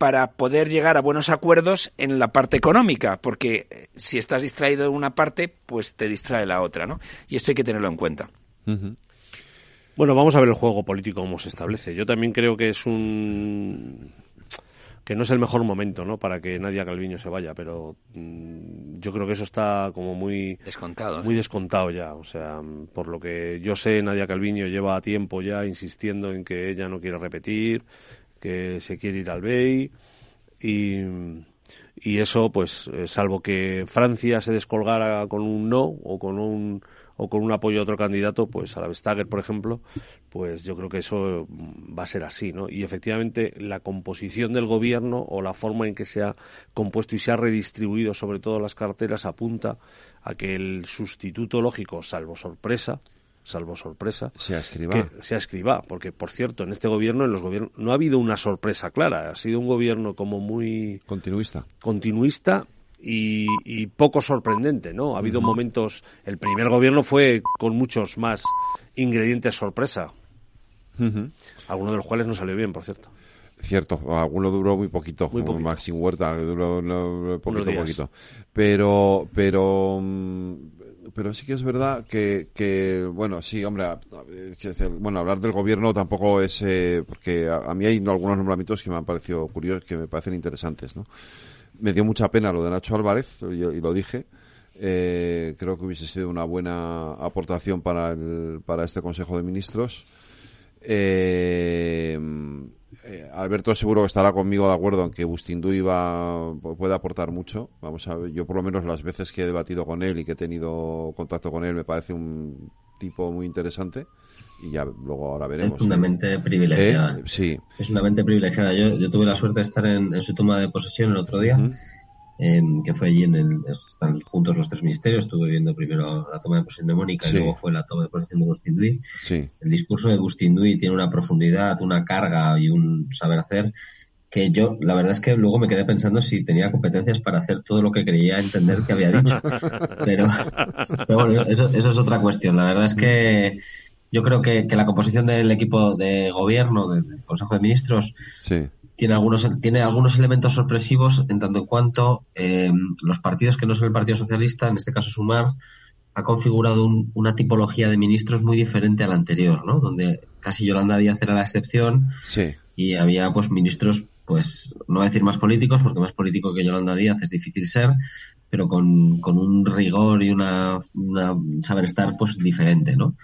Speaker 3: para poder llegar a buenos acuerdos en la parte económica, porque eh, si estás distraído en una parte, pues te distrae la otra, ¿no? Y esto hay que tenerlo en cuenta.
Speaker 4: Bueno, vamos a ver el juego político cómo se establece. Yo también creo que es un que no es el mejor momento, ¿no? Para que Nadia Calviño se vaya, pero mm, yo creo que eso está como muy
Speaker 3: descontado, ¿eh?
Speaker 4: muy descontado ya. O sea, por lo que yo sé, Nadia Calviño lleva tiempo ya insistiendo en que ella no quiere repetir, que se quiere ir al BEI y, y eso, pues, eh, salvo que Francia se descolgara con un no o con un o con un apoyo a otro candidato, pues a la Vestager, por ejemplo, pues yo creo que eso va a ser así, ¿no? Y efectivamente la composición del gobierno o la forma en que se ha compuesto y se ha redistribuido sobre todo las carteras apunta a que el sustituto lógico, salvo sorpresa, salvo sorpresa,
Speaker 1: se escriba.
Speaker 4: se escriba, porque por cierto, en este gobierno, en los gobiernos, no ha habido una sorpresa clara, ha sido un gobierno como muy
Speaker 1: continuista,
Speaker 4: continuista y, poco sorprendente, ¿no? Ha habido momentos, el primer gobierno fue con muchos más ingredientes sorpresa, alguno de los cuales no salió bien, por cierto.
Speaker 1: Cierto, alguno duró muy poquito, muy poquito. Maxim Huerta, duró no, poquito, poquito. Pero, pero mm, pero sí que es verdad que, que bueno, sí, hombre, bueno, hablar del gobierno tampoco es, eh, porque a, mí hay algunos nombramientos que me han parecido curiosos, que me parecen interesantes, ¿no? Me dio mucha pena lo de Nacho Álvarez, y, lo dije, eh, creo que hubiese sido una buena aportación para, el, para este Consejo de Ministros. Eh, eh, Alberto seguro que estará conmigo de acuerdo en que Bustindu iba, puede aportar mucho. Vamos a ver, yo por lo menos las veces que he debatido con él y que he tenido contacto con él me parece un tipo muy interesante y ya luego ahora veremos.
Speaker 2: Es una mente privilegiada.
Speaker 1: ¿Eh? Sí.
Speaker 2: Es una mente privilegiada. Yo, yo tuve la suerte de estar en, su toma de posesión el otro día que fue allí en el, están juntos los tres ministerios, estuve viendo primero la toma de posesión de Mónica y luego fue la toma de posesión de Bustinduy.
Speaker 1: Sí.
Speaker 2: El discurso de Bustinduy tiene una profundidad, una carga y un saber hacer que yo, la verdad es que luego me quedé pensando si tenía competencias para hacer todo lo que creía entender que había dicho. *laughs* pero, bueno, eso, eso es otra cuestión. La verdad es que yo creo que, que la composición del equipo de gobierno, del Consejo de Ministros,
Speaker 1: sí
Speaker 2: tiene algunos, tiene algunos elementos sorpresivos en tanto en cuanto eh, los partidos que no son el Partido Socialista, en este caso Sumar, ha configurado una tipología de ministros muy diferente a la anterior, ¿no? Donde casi Yolanda Díaz era la excepción y había pues ministros, pues no voy a decir más políticos, porque más político que Yolanda Díaz es difícil ser, pero con, con un rigor y una, una saber estar pues diferente, ¿no?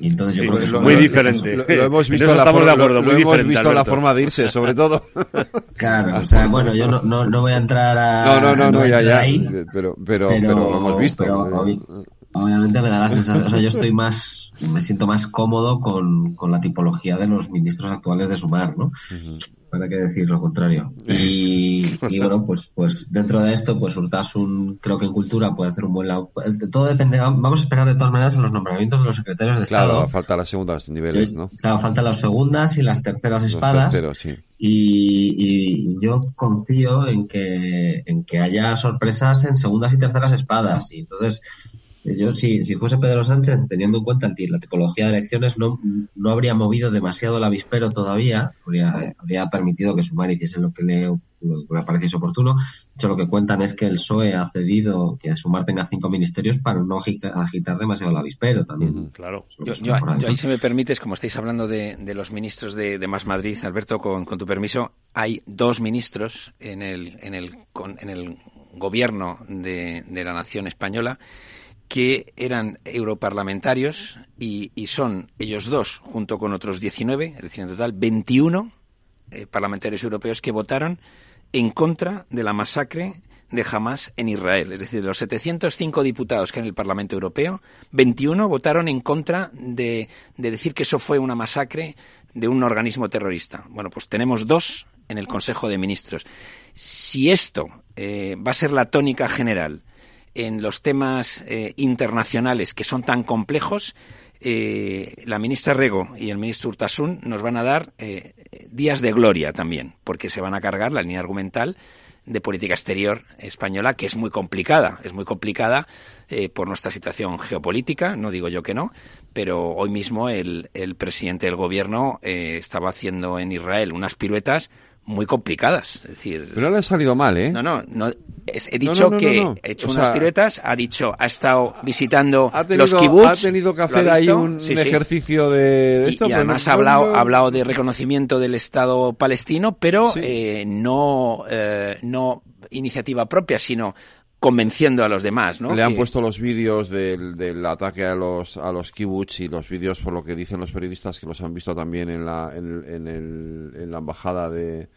Speaker 2: Y entonces yo creo que es
Speaker 4: muy diferente. *laughs*
Speaker 1: Lo, hemos visto, la, forma, hemos visto la forma de irse, sobre todo. *laughs*
Speaker 2: Claro, o sea, bueno, yo no, no, no voy a entrar a.
Speaker 1: No, no, no, no, ya, ya. Pero, pero, pero, lo hemos visto.
Speaker 2: Obviamente me da la sensación, o sea, yo estoy más, me siento más cómodo con, con la tipología de los ministros actuales de Sumar, ¿no? para qué decir lo contrario. Y, bueno, pues, pues dentro de esto, pues Urtasun creo que en cultura puede hacer un buen lado. Todo depende, vamos a esperar de todas maneras en los nombramientos de los secretarios de Estado.
Speaker 1: Claro, falta las segundas niveles, ¿no?
Speaker 2: Claro, faltan las segundas y las terceras espadas. y, y, yo confío en que, en que haya sorpresas en segundas y terceras espadas. Y entonces, yo, si, si fuese Pedro Sánchez, teniendo en cuenta la tipología de elecciones, no, no habría movido demasiado el avispero todavía, habría, habría permitido que Sumar hiciese lo que le, lo que le pareciese oportuno. De hecho, lo que cuentan es que el PSOE ha cedido que Sumar tenga cinco ministerios para no agitar demasiado el avispero también.
Speaker 4: claro.
Speaker 3: Yo, ahí, si me permites, como estáis hablando de, de los ministros de, de, Más Madrid, Alberto, con, con tu permiso, hay dos ministros en el, en el, en el gobierno de, de la nación española que eran europarlamentarios y, son ellos dos, junto con otros 19, es decir, en total 21 eh, parlamentarios europeos que votaron en contra de la masacre de Hamas en Israel. Es decir, de los 705 diputados que en el Parlamento Europeo, 21 votaron en contra de, decir que eso fue una masacre de un organismo terrorista. Bueno, pues tenemos dos en el Consejo de Ministros. Si esto eh, va a ser la tónica general en los temas eh, internacionales que son tan complejos, eh, la ministra Rego y el ministro Urtasun nos van a dar eh, días de gloria también, porque se van a cargar la línea argumental de política exterior española, que es muy complicada. Es muy complicada por nuestra situación geopolítica, no digo yo que no, pero hoy mismo el, el presidente del gobierno estaba haciendo en Israel unas piruetas muy complicadas. Es decir,
Speaker 1: pero no le ha salido mal, ¿eh?
Speaker 3: No, no, no he dicho que ha hecho unas piruetas, ha dicho, ha estado visitando los kibbutz.
Speaker 1: Ha tenido que hacer ahí un, ejercicio de, esto.
Speaker 3: Y, además ha hablado, ha hablado de reconocimiento del Estado palestino, pero eh, no, eh, no iniciativa propia, sino convenciendo a los demás, ¿no?
Speaker 1: Le han puesto los vídeos del, del, ataque a los a los kibbutz y los vídeos, por lo que dicen los periodistas, que los han visto también en la, en, en, el, en la embajada de,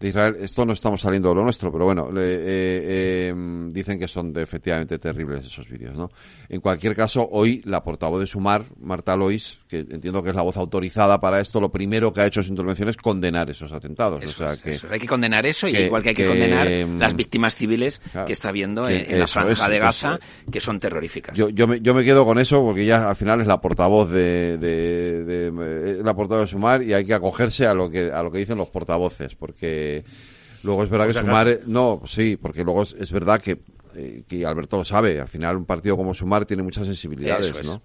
Speaker 1: de Israel. Esto no estamos saliendo de lo nuestro, pero bueno, eh, em, dicen que son de, efectivamente terribles esos vídeos, ¿no? En cualquier caso, hoy la portavoz de Sumar, Marta Lois, que entiendo que es la voz autorizada para esto, lo primero que ha hecho en su intervención es condenar esos atentados. o sea, que,
Speaker 3: Hay que condenar eso, y igual que hay que, condenar em, las víctimas civiles que está viendo en, la franja de Gaza, que son terroríficas.
Speaker 1: Yo, yo, me, yo me quedo con eso porque ya al final es la portavoz de, de, de, de la portavoz de Sumar y hay que acogerse a lo que, a lo que dicen los portavoces, porque luego es verdad que Sumar, no, sí, porque luego es, verdad que, eh, que Alberto lo sabe, al final un partido como Sumar tiene muchas sensibilidades, ¿no?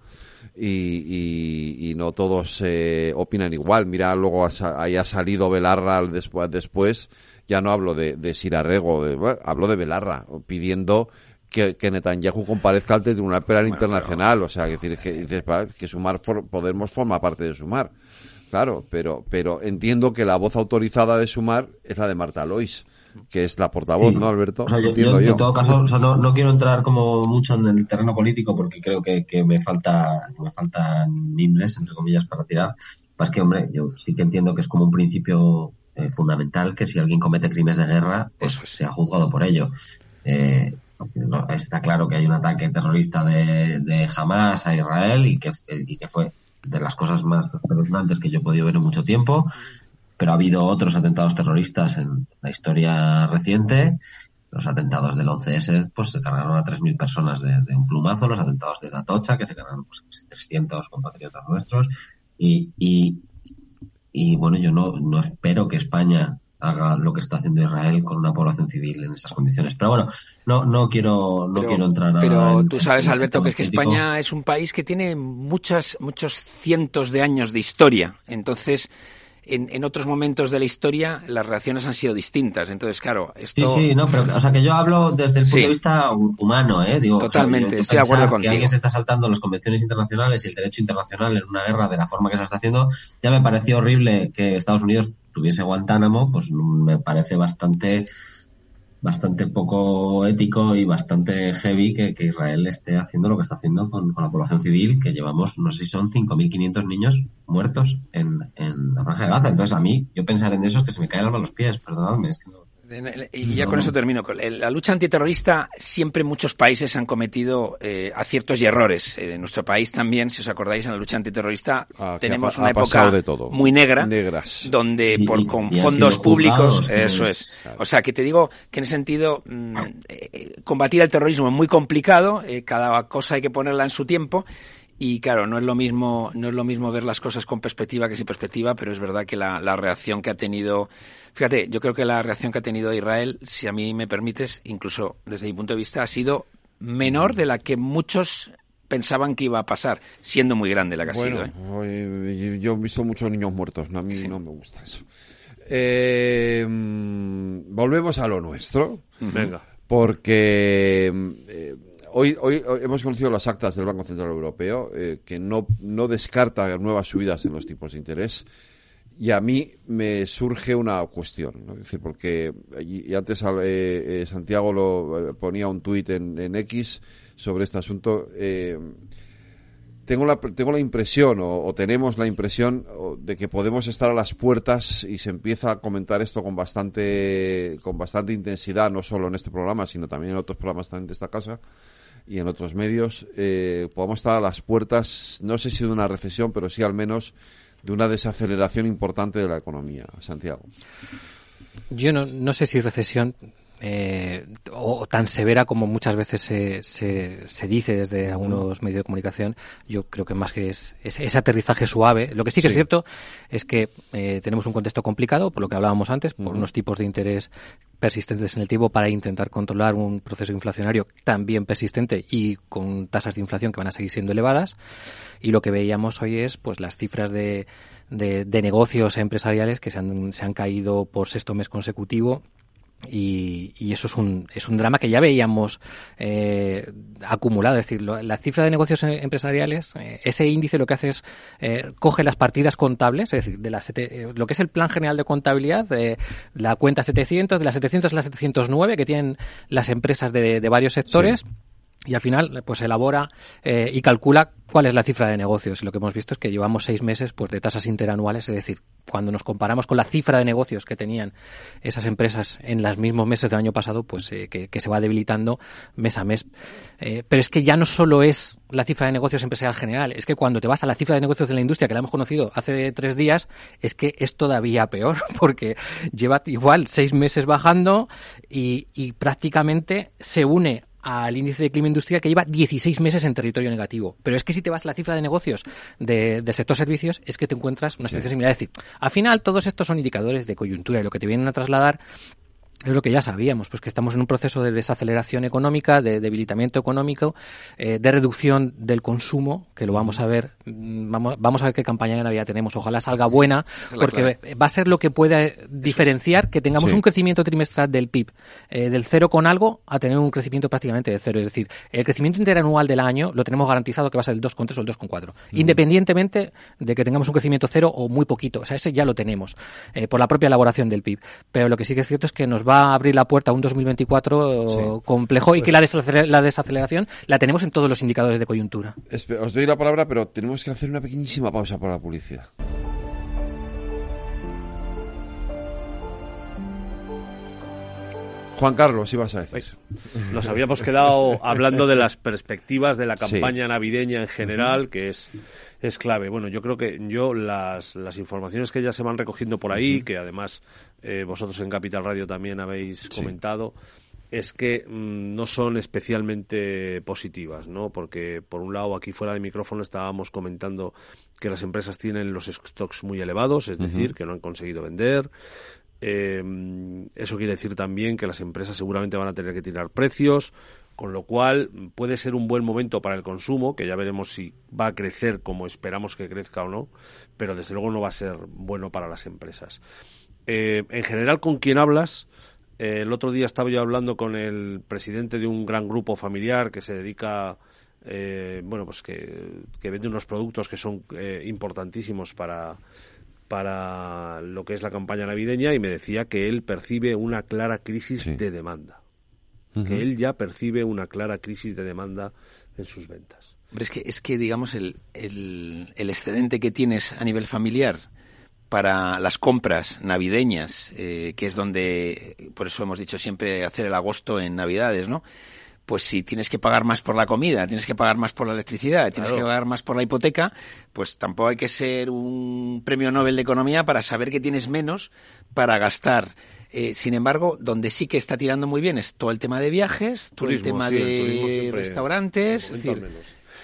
Speaker 1: Y, y, no todos eh, opinan igual. Mira, luego ahí ha salido Belarra después, después ya no hablo de, de Sirarrego, hablo de Belarra, pidiendo que, que, Netanyahu comparezca al Tribunal Penal Internacional. O sea, que, decir, que, que Sumar Podemos forma parte de Sumar. Claro, pero, pero entiendo que la voz autorizada de Sumar es la de Marta Lois, que es la portavoz, ¿no, Alberto?
Speaker 2: yo, en todo caso, no, no, quiero entrar como mucho en el terreno político porque creo que, que me falta que me faltan mimbres, entre comillas, para tirar. Más que, hombre, yo sí que entiendo que es como un principio eh, fundamental que si alguien comete crímenes de guerra, pues sea juzgado por ello. Eh, está claro que hay un ataque terrorista de, de Hamas a Israel y que, y que fue de las cosas más espeluznantes que yo he podido ver en mucho tiempo, pero ha habido otros atentados terroristas en la historia reciente. Los atentados del 11S pues se cargaron a 3.000 personas de, un plumazo, los atentados de Atocha que se cargaron pues, 300 compatriotas nuestros y, y, y bueno, yo no, no espero que España haga lo que está haciendo Israel con una población civil en esas condiciones. Pero bueno, no, no quiero, no quiero entrar
Speaker 3: a. Pero tú sabes, Alberto, que es que España es un país que tiene muchas, muchos cientos de años de historia. Entonces, en, en, otros momentos de la historia las reacciones han sido distintas. Entonces, claro, esto...
Speaker 2: Sí, sí, no, pero, o sea, que yo hablo desde el punto de vista humano, ¿eh? Digo,
Speaker 3: Totalmente, estoy de acuerdo contigo.
Speaker 2: Que alguien se está saltando las convenciones internacionales y el derecho internacional en una guerra de la forma que se está haciendo, ya me pareció horrible que Estados Unidos tuviese Guantánamo, pues me parece bastante bastante poco ético y bastante heavy que, Israel esté haciendo lo que está haciendo con, la población civil, que llevamos, no sé si son 5.500 niños muertos en, en la franja de Gaza. Entonces, a mí, yo pensar en eso es que se me cae el alma a los pies, perdonadme, es que no,
Speaker 3: y ya con eso termino. La lucha antiterrorista siempre muchos países han cometido eh, aciertos y errores. Eh, en nuestro país también, si os acordáis, en la lucha antiterrorista ah, tenemos una época muy negra,
Speaker 1: Negras.
Speaker 3: donde por con fondos públicos, eso es. O sea, que te digo que en ese sentido mm, eh, combatir el terrorismo es muy complicado. cada cosa hay que ponerla en su tiempo y claro, no es lo mismo, no es lo mismo ver las cosas con perspectiva que sin perspectiva, pero es verdad que la, la reacción que ha tenido, fíjate, yo creo que la reacción que ha tenido Israel, si a mí me permites, incluso desde mi punto de vista, ha sido menor de la que muchos pensaban que iba a pasar, siendo muy grande la que ha sido.
Speaker 1: ¿eh? Yo he visto muchos niños muertos, a mí no me gusta eso. Eh, mm, volvemos a lo nuestro.
Speaker 4: Venga.
Speaker 1: Porque eh, hoy, hoy, hemos conocido las actas del Banco Central Europeo eh, que no, descarta nuevas subidas en los tipos de interés. Y a mí me surge una cuestión, es decir, porque y, antes eh, eh, Santiago lo ponía un tuit en, en, X sobre este asunto. tengo la, tengo la impresión, o, o, tenemos la impresión, de que podemos estar a las puertas y se empieza a comentar esto con bastante, con bastante intensidad, no solo en este programa, sino también en otros programas también de esta casa, y en otros medios, eh, podamos estar a las puertas, no sé si de una recesión, pero sí al menos de una desaceleración importante de la economía. Santiago.
Speaker 5: Yo no, no sé si recesión, eh, o, tan severa como muchas veces se, se, dice desde algunos medios de comunicación, yo creo que más que es, ese aterrizaje suave. Lo que sí que es cierto es que eh, tenemos un contexto complicado, por lo que hablábamos antes, por unos tipos de interés persistentes en el tiempo para intentar controlar un proceso inflacionario también persistente y con tasas de inflación que van a seguir siendo elevadas. Y lo que veíamos hoy es pues las cifras de, de, de negocios empresariales que se han, se han caído por sexto mes consecutivo y, y, eso es un, es un drama que ya veíamos eh, acumulado. Es decir, la cifra de negocios em, empresariales, eh, ese índice lo que hace es eh, coge las partidas contables, es decir, de la eh, lo que es el plan general de contabilidad, de la cuenta 700, de las 700 a las 709 que tienen las empresas de, de varios sectores y al final pues elabora eh, y calcula cuál es la cifra de negocios. Y lo que hemos visto es que llevamos seis meses pues de tasas interanuales es decir cuando nos comparamos con la cifra de negocios que tenían esas empresas en los mismos meses del año pasado pues eh, que, se va debilitando mes a mes. Eh, pero es que ya no solo es la cifra de negocios empresarial general es que cuando te vas a la cifra de negocios de la industria que la hemos conocido hace tres días es que es todavía peor *laughs* porque lleva igual seis meses bajando y, y prácticamente se une al índice de clima industrial que lleva 16 meses en territorio negativo. Pero es que si te vas a la cifra de negocios de, del sector servicios, es que te encuentras una situación similar. Es decir, al final todos estos son indicadores de coyuntura y lo que te vienen a trasladar es lo que ya sabíamos, pues que estamos en un proceso de desaceleración económica, de debilitamiento económico, eh, de reducción del consumo, que lo vamos a ver, mm, vamos, vamos a ver qué campaña de Navidad tenemos. Ojalá salga buena, porque va a ser lo que puede diferenciar que tengamos un crecimiento trimestral del PIB eh, del cero con algo a tener un crecimiento prácticamente de cero. Es decir, el crecimiento interanual del año lo tenemos garantizado que va a ser el 2,3 o el 2,4, independientemente de que tengamos un crecimiento cero o muy poquito. O sea, ese ya lo tenemos eh, por la propia elaboración del PIB. Pero lo que sí que es cierto es que nos va va a abrir la puerta a un 2024 sí. complejo y que pues- la, desaceler la, desaceleración la tenemos en todos los indicadores de coyuntura.
Speaker 1: Os doy la palabra, pero tenemos que hacer una pequeñísima pausa para la publicidad. Juan Carlos, ibas a decir.
Speaker 4: Nos habíamos quedado hablando de las perspectivas de la campaña navideña en general, que es es clave. Bueno, yo creo que yo las, las informaciones que ya se van recogiendo por ahí, que además eh, vosotros en Capital Radio también habéis comentado, es que mm, no son especialmente positivas, ¿no? Porque por un lado aquí fuera de micrófono estábamos comentando que las empresas tienen los stocks muy elevados, es decir, que no han conseguido vender. Eh, eso quiere decir también que las empresas seguramente van a tener que tirar precios, con lo cual puede ser un buen momento para el consumo, que ya veremos si va a crecer como esperamos que crezca o no, pero desde luego no va a ser bueno para las empresas. Eh, en general, con quien hablas, eh, el otro día estaba yo hablando con el presidente de un gran grupo familiar que se dedica, eh, bueno, pues que, vende unos productos que son importantísimos para, para lo que es la campaña navideña y me decía que él percibe una clara crisis de demanda que él ya percibe una clara crisis de demanda en sus ventas.
Speaker 3: Hombre, es que, es que digamos, el, el, excedente que tienes a nivel familiar para las compras navideñas, eh, que es donde, por eso hemos dicho siempre hacer el agosto en Navidades, ¿no? pues si tienes que pagar más por la comida, tienes que pagar más por la electricidad, tienes que pagar más por la hipoteca, pues tampoco hay que ser un premio Nobel de Economía para saber que tienes menos para gastar eh, sin embargo, donde sí que está tirando muy bien es todo el tema de viajes, todo el tema de restaurantes.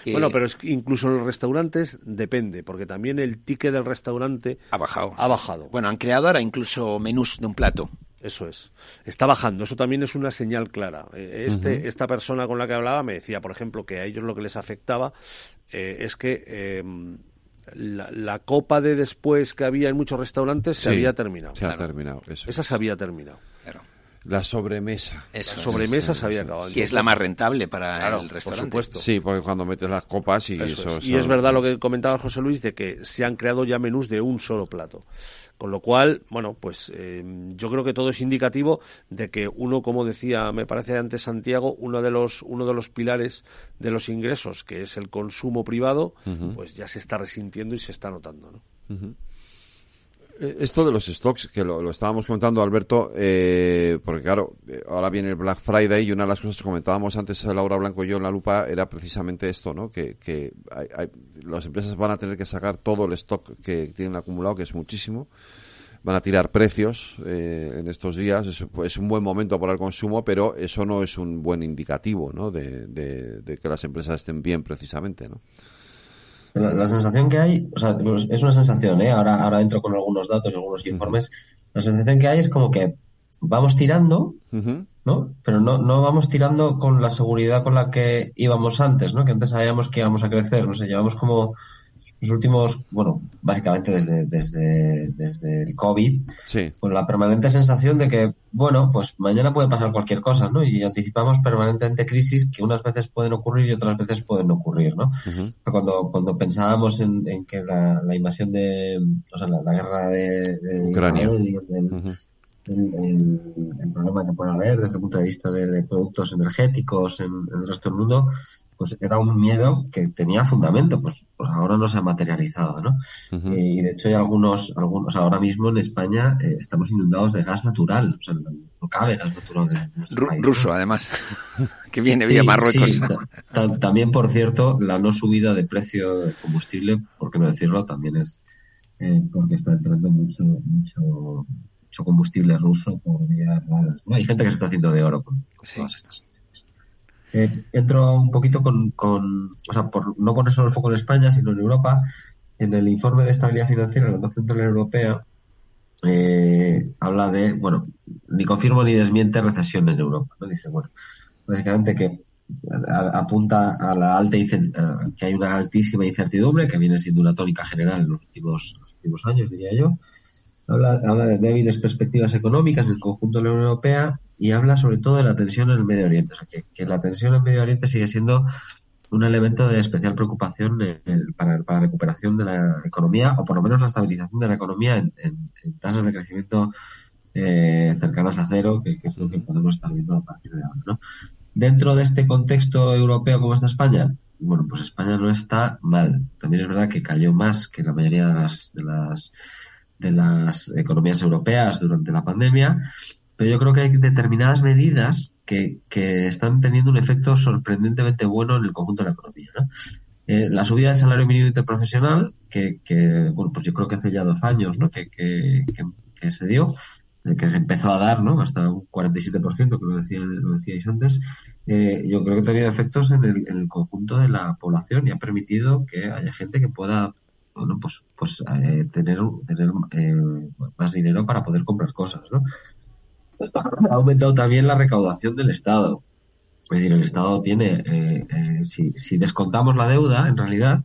Speaker 4: bueno, pero es incluso los restaurantes depende, porque también el ticket del restaurante
Speaker 3: ha bajado.
Speaker 4: Ha bajado.
Speaker 3: Bueno, han creado ahora incluso menús de un plato.
Speaker 4: Eso es. Está bajando. Eso también es una señal clara. Eh, este, Esta persona con la que hablaba me decía, por ejemplo, que a ellos lo que les afectaba eh, es que la, copa de después que había en muchos restaurantes se había terminado.
Speaker 1: Se ha terminado, eso.
Speaker 4: Esa se había terminado.
Speaker 1: La sobremesa.
Speaker 4: la sobremesa se había acabado.
Speaker 3: Y es la más rentable para el restaurante.
Speaker 4: Por supuesto.
Speaker 1: Sí, porque cuando metes las copas y eso.
Speaker 4: Y es verdad lo que comentaba José Luis de que se han creado ya menús de un solo plato. Con lo cual, bueno, pues eh, yo creo que todo es indicativo de que uno, como decía, me parece antes Santiago, uno de los uno de los pilares de los ingresos, que es el consumo privado, pues ya se está resintiendo y se está notando, ¿no?
Speaker 1: Esto de los stocks, que lo, estábamos comentando, Alberto, eh, porque claro, eh, ahora viene el Black Friday y una de las cosas que comentábamos antes Laura Blanco y yo en la lupa era precisamente esto, ¿no? Que, que las empresas van a tener que sacar todo el stock que tienen acumulado, que es muchísimo, van a tirar precios en estos días, es, es, un buen momento para el consumo, pero eso no es un buen indicativo, ¿no? De, de que las empresas estén bien precisamente, ¿no?
Speaker 2: La, sensación que hay, o sea, pues, es una sensación, ¿eh? Ahora, ahora entro con algunos datos y algunos informes. La sensación que hay es como que vamos tirando, ¿no? Pero no, no vamos tirando con la seguridad con la que íbamos antes, ¿no? Que antes sabíamos que íbamos a crecer, no sé, llevamos como los últimos, bueno, básicamente desde, desde, desde el COVID, con la permanente sensación de que, bueno, pues mañana puede pasar cualquier cosa, ¿no? Y anticipamos permanentemente crisis que unas veces pueden ocurrir y otras veces pueden ocurrir, ¿no? Cuando, cuando pensábamos en, que la, la, invasión de, o sea, la, guerra de,
Speaker 1: Ucrania.
Speaker 2: el, problema que pueda haber desde el punto de vista de, productos energéticos en, en, el resto del mundo, pues era un miedo que tenía fundamento, pues, pues ahora no se ha materializado, ¿no? Eh, y de hecho hay algunos, algunos, ahora mismo en España eh, estamos inundados de gas natural, o sea, no cabe gas natural
Speaker 3: en Ruso, además, *laughs* que viene vía Marruecos.
Speaker 2: también, por cierto, la no subida de precio del combustible, por qué no decirlo, también es eh, porque está entrando mucho, mucho, mucho combustible ruso por vías raras, ¿no? Hay gente que se está haciendo de oro con, todas estas acciones. Eh, entro un poquito con, con, o sea, por no poner solo el foco en España, sino en Europa. En el informe de estabilidad financiera de la Banca Central Europea eh, habla de, bueno, ni confirmo ni desmiente recesión en Europa. ¿no? Dice, bueno, básicamente que apunta a la alta que hay una altísima incertidumbre que viene siendo una tónica general en los últimos, los últimos años, diría yo. Habla, habla de débiles perspectivas económicas en el conjunto de la Unión Europea y habla sobre todo de la tensión en el Medio Oriente. O sea, que, la tensión en el Medio Oriente sigue siendo un elemento de especial preocupación para, la recuperación de la economía o por lo menos la estabilización de la economía en, tasas de crecimiento eh, cercanas a cero, que, es lo que podemos estar viendo a partir de ahora. ¿no? Dentro de este contexto europeo como está España, bueno, pues España no está mal. También es verdad que cayó más que la mayoría de las, de las, de las economías europeas durante la pandemia pero yo creo que hay determinadas medidas que, que están teniendo un efecto sorprendentemente bueno en el conjunto de la economía. Eh, la subida del salario mínimo interprofesional, que, que, bueno, pues yo creo que hace ya dos años ¿no? que, que, que se dio, eh, que se empezó a dar, ¿no? Hasta un 47%, que lo, decía, lo decíais antes, eh, yo creo que ha tenido efectos en el, en el, conjunto de la población y ha permitido que haya gente que pueda bueno, pues, pues eh, tener, tener eh, más dinero para poder comprar cosas, ¿no? *laughs* Ha aumentado también la recaudación del Estado. Es decir, el Estado tiene, eh, eh, si, si, descontamos la deuda, en realidad,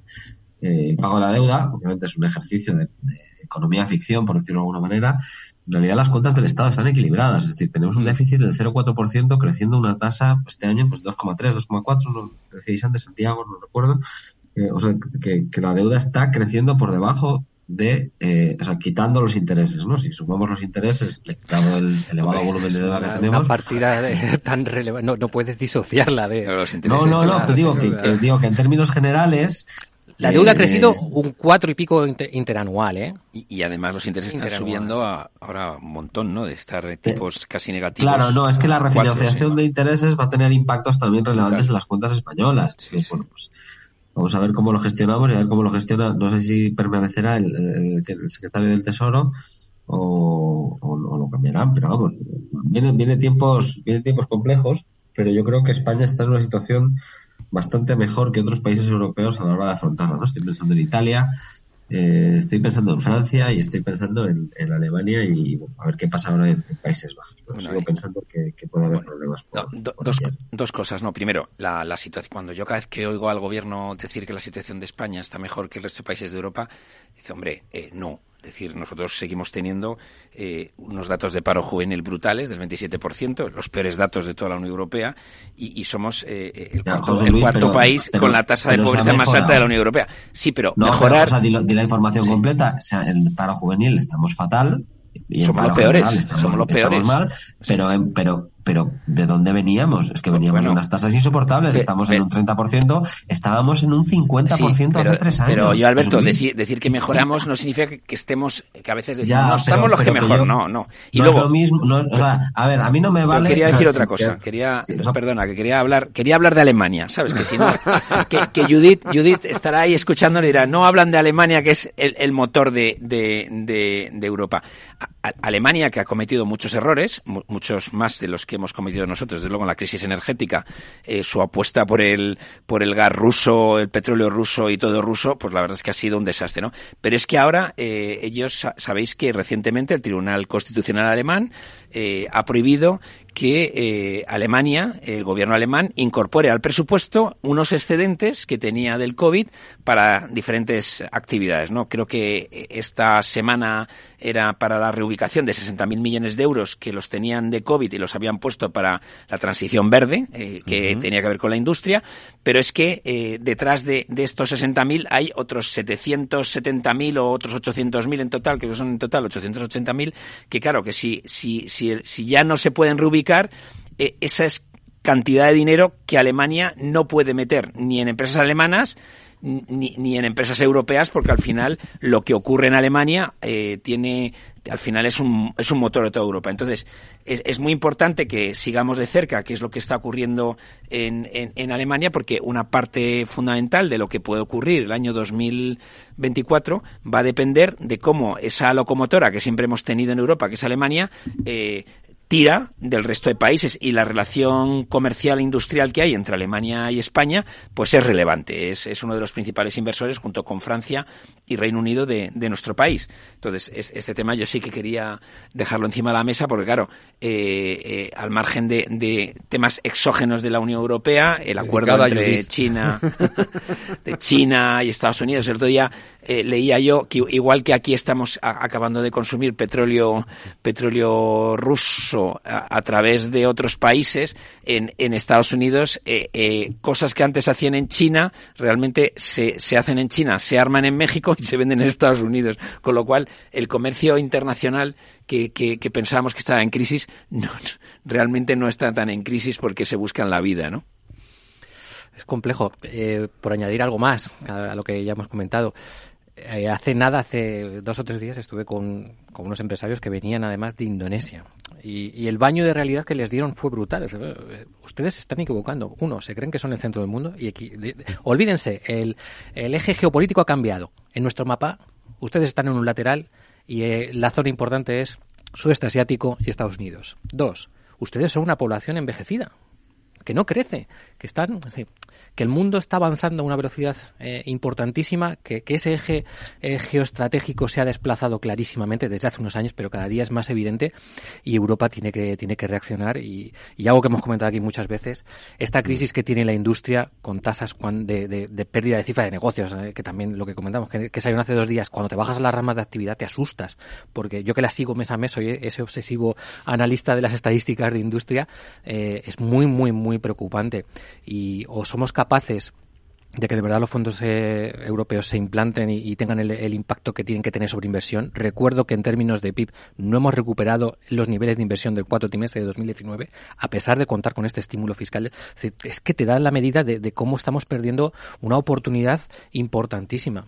Speaker 2: eh, pago la deuda, obviamente es un ejercicio de, de, economía ficción, por decirlo de alguna manera, en realidad las cuentas del Estado están equilibradas, es decir, tenemos un déficit del 0,4% creciendo una tasa este año pues 2,3, 2,4, no decíais antes Santiago, no recuerdo, eh, o sea, que, que, la deuda está creciendo por debajo de, eh, o sea, quitando los intereses, ¿no? Si sumamos los intereses, quitado el elevado Hombre, volumen de deuda que tenemos.
Speaker 5: Una partida de, *laughs* tan relevante, no, no puedes disociarla de
Speaker 2: los intereses. No, no, no, te digo que, que, digo que en términos generales,
Speaker 5: la deuda ha crecido un cuatro y pico inter, interanual, ¿eh?
Speaker 3: Y, y, además los intereses están subiendo a, ahora un montón, ¿no? De estar tipos eh, casi negativos.
Speaker 2: Claro, no, es que la refinanciación de intereses va a tener impactos también relevantes en las cuentas españolas. Sí, sí. Bueno, pues vamos a ver cómo lo gestionamos y a ver cómo lo gestiona. No sé si permanecerá el, secretario del Tesoro o, lo cambiarán, pero vamos, vienen, viene tiempos, vienen tiempos complejos, pero yo creo que España está en una situación bastante mejor que otros países europeos a la hora de afrontarla. ¿no? Estoy pensando en Italia, eh, estoy pensando en Francia y estoy pensando en, en Alemania y bueno, a ver qué pasa ahora en, en Países Bajos. Bueno, sigo ahí. pensando que, que, puede haber bueno, problemas. Por,
Speaker 3: do, por dos, dos, cosas. No, primero, la, la situación. Cuando yo cada vez que oigo al gobierno decir que la situación de España está mejor que el resto de países de Europa, dice, hombre, eh, no, es decir, nosotros seguimos teniendo eh, unos datos de paro juvenil brutales del 27%, los peores datos de toda la Unión Europea, y, y somos eh, el cuarto, no, el cuarto pero, país pero, con la tasa de pobreza más alta de la Unión Europea. Sí, pero
Speaker 2: no,
Speaker 3: mejorar...
Speaker 2: Pero, o sea, di, di, la información sí. completa. O sea, el paro juvenil estamos fatal.
Speaker 3: Y somos los peores. Estamos, somos los peores.
Speaker 2: Mal, pero, pero pero ¿de dónde veníamos? Es que veníamos bueno, de unas tasas insoportables, estamos pero, en un 30%, estábamos en un 50% sí, pero, hace tres años.
Speaker 3: Pero yo, Alberto, decir, decir, que mejoramos no significa que, que estemos, que a veces decimos, ya, no, estamos los que mejor, yo, no, no.
Speaker 2: Y no luego, es lo mismo, no, o sea, a ver, a mí no me vale...
Speaker 3: Quería decir o sea, otra cosa, sí, quería, sí, perdona, que quería hablar, quería hablar de Alemania, ¿sabes? Que si no, que, que Judith, Judith estará ahí escuchando y dirá, no hablan de Alemania, que es el, el motor de, de, de, de Europa. A, Alemania, que ha cometido muchos errores, muchos más de los que hemos cometido nosotros, desde luego en la crisis energética, eh, su apuesta por el, por el gas ruso, el petróleo ruso y todo ruso, pues la verdad es que ha sido un desastre, ¿no? Pero es que ahora eh, ellos sabéis que recientemente el Tribunal Constitucional alemán eh, ha prohibido que eh, Alemania, el gobierno alemán, incorpore al presupuesto unos excedentes que tenía del COVID para diferentes actividades. ¿no? Creo que esta semana era para la reubicación de 60.000 millones de euros que los tenían de COVID y los habían puesto para la transición verde, eh, que uh -huh. tenía que ver con la industria, pero es que eh, detrás de, de estos 60.000 hay otros 770.000 o otros 800.000 en total, que son en total 880.000, que claro, que si, si, si, si ya no se pueden reubicar, eh, esa es cantidad de dinero que Alemania no puede meter ni en empresas alemanas ni, ni en empresas europeas porque al final lo que ocurre en Alemania eh, tiene al final es un, es un motor de toda Europa. Entonces, es, es, muy importante que sigamos de cerca qué es lo que está ocurriendo en, en, en, Alemania, porque una parte fundamental de lo que puede ocurrir el año 2024 va a depender de cómo esa locomotora que siempre hemos tenido en Europa, que es Alemania, eh, tira del resto de países y la relación comercial e industrial que hay entre Alemania y España pues es relevante. Es, es uno de los principales inversores junto con Francia y Reino Unido de, de nuestro país. Entonces, es, este tema yo sí que quería dejarlo encima de la mesa porque, claro, eh, eh, al margen de, de, temas exógenos de la Unión Europea, el acuerdo Cada entre. China, *laughs* de China y Estados Unidos, el otro día eh, leía yo que igual que aquí estamos a, acabando de consumir petróleo, petróleo ruso a, través de otros países, en, Estados Unidos, eh, eh, cosas que antes hacían en China, realmente se, se hacen en China, se arman en México *laughs* y se venden en Estados Unidos. Con lo cual, el comercio internacional que, que, que pensábamos que estaba en crisis, no, realmente no está tan en crisis porque se buscan la vida, ¿no?
Speaker 5: Es complejo. Eh, por añadir algo más a lo que ya hemos comentado eh, hace nada, hace dos o tres días, estuve con, unos empresarios que venían además de Indonesia. Y, el baño de realidad que les dieron fue brutal. Eh, ustedes se están equivocando. Uno, se creen que son el centro del mundo. y Olvídense, el, eje geopolítico ha cambiado. En nuestro mapa, ustedes están en un lateral y eh, la zona importante es sudeste asiático y Estados Unidos. Dos, ustedes son una población envejecida que no crece, que están, que el mundo está avanzando a una velocidad eh, importantísima, que, ese eje eh, geoestratégico se ha desplazado clarísimamente desde hace unos años, pero cada día es más evidente y Europa tiene que, tiene que reaccionar. Y, algo que hemos comentado aquí muchas veces, esta crisis que tiene la industria con tasas de, de, pérdida de cifra de negocios, eh, que también lo que comentamos, que, que salió hace dos días, cuando te bajas a las ramas de actividad te asustas, porque yo que la sigo mes a mes, soy ese obsesivo analista de las estadísticas de industria, es muy, muy, muy preocupante y o somos capaces de que de verdad los fondos eh, europeos se implanten y, tengan el, impacto que tienen que tener sobre inversión. Recuerdo que en términos de PIB no hemos recuperado los niveles de inversión del cuarto trimestre de 2019, a pesar de contar con este estímulo fiscal. Es que te da la medida de, cómo estamos perdiendo una oportunidad importantísima.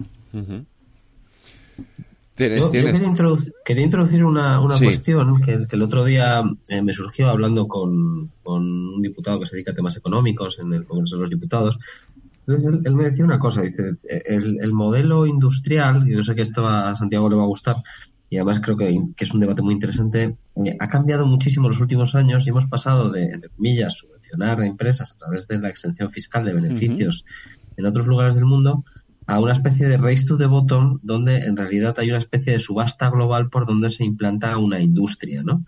Speaker 2: Yo, quería, introducir, una, cuestión que, el otro día eh, me surgió hablando con, un diputado que se dedica a temas económicos en el Congreso de los Diputados. Entonces él, me decía una cosa, dice, el, modelo industrial, y yo sé que esto a Santiago le va a gustar, y además creo que, es un debate muy interesante, eh, ha cambiado muchísimo en los últimos años y hemos pasado de, entre comillas, subvencionar a empresas a través de la exención fiscal de beneficios en otros lugares del mundo a una especie de race to the bottom donde en realidad hay una especie de subasta global por donde se implanta una industria, ¿no?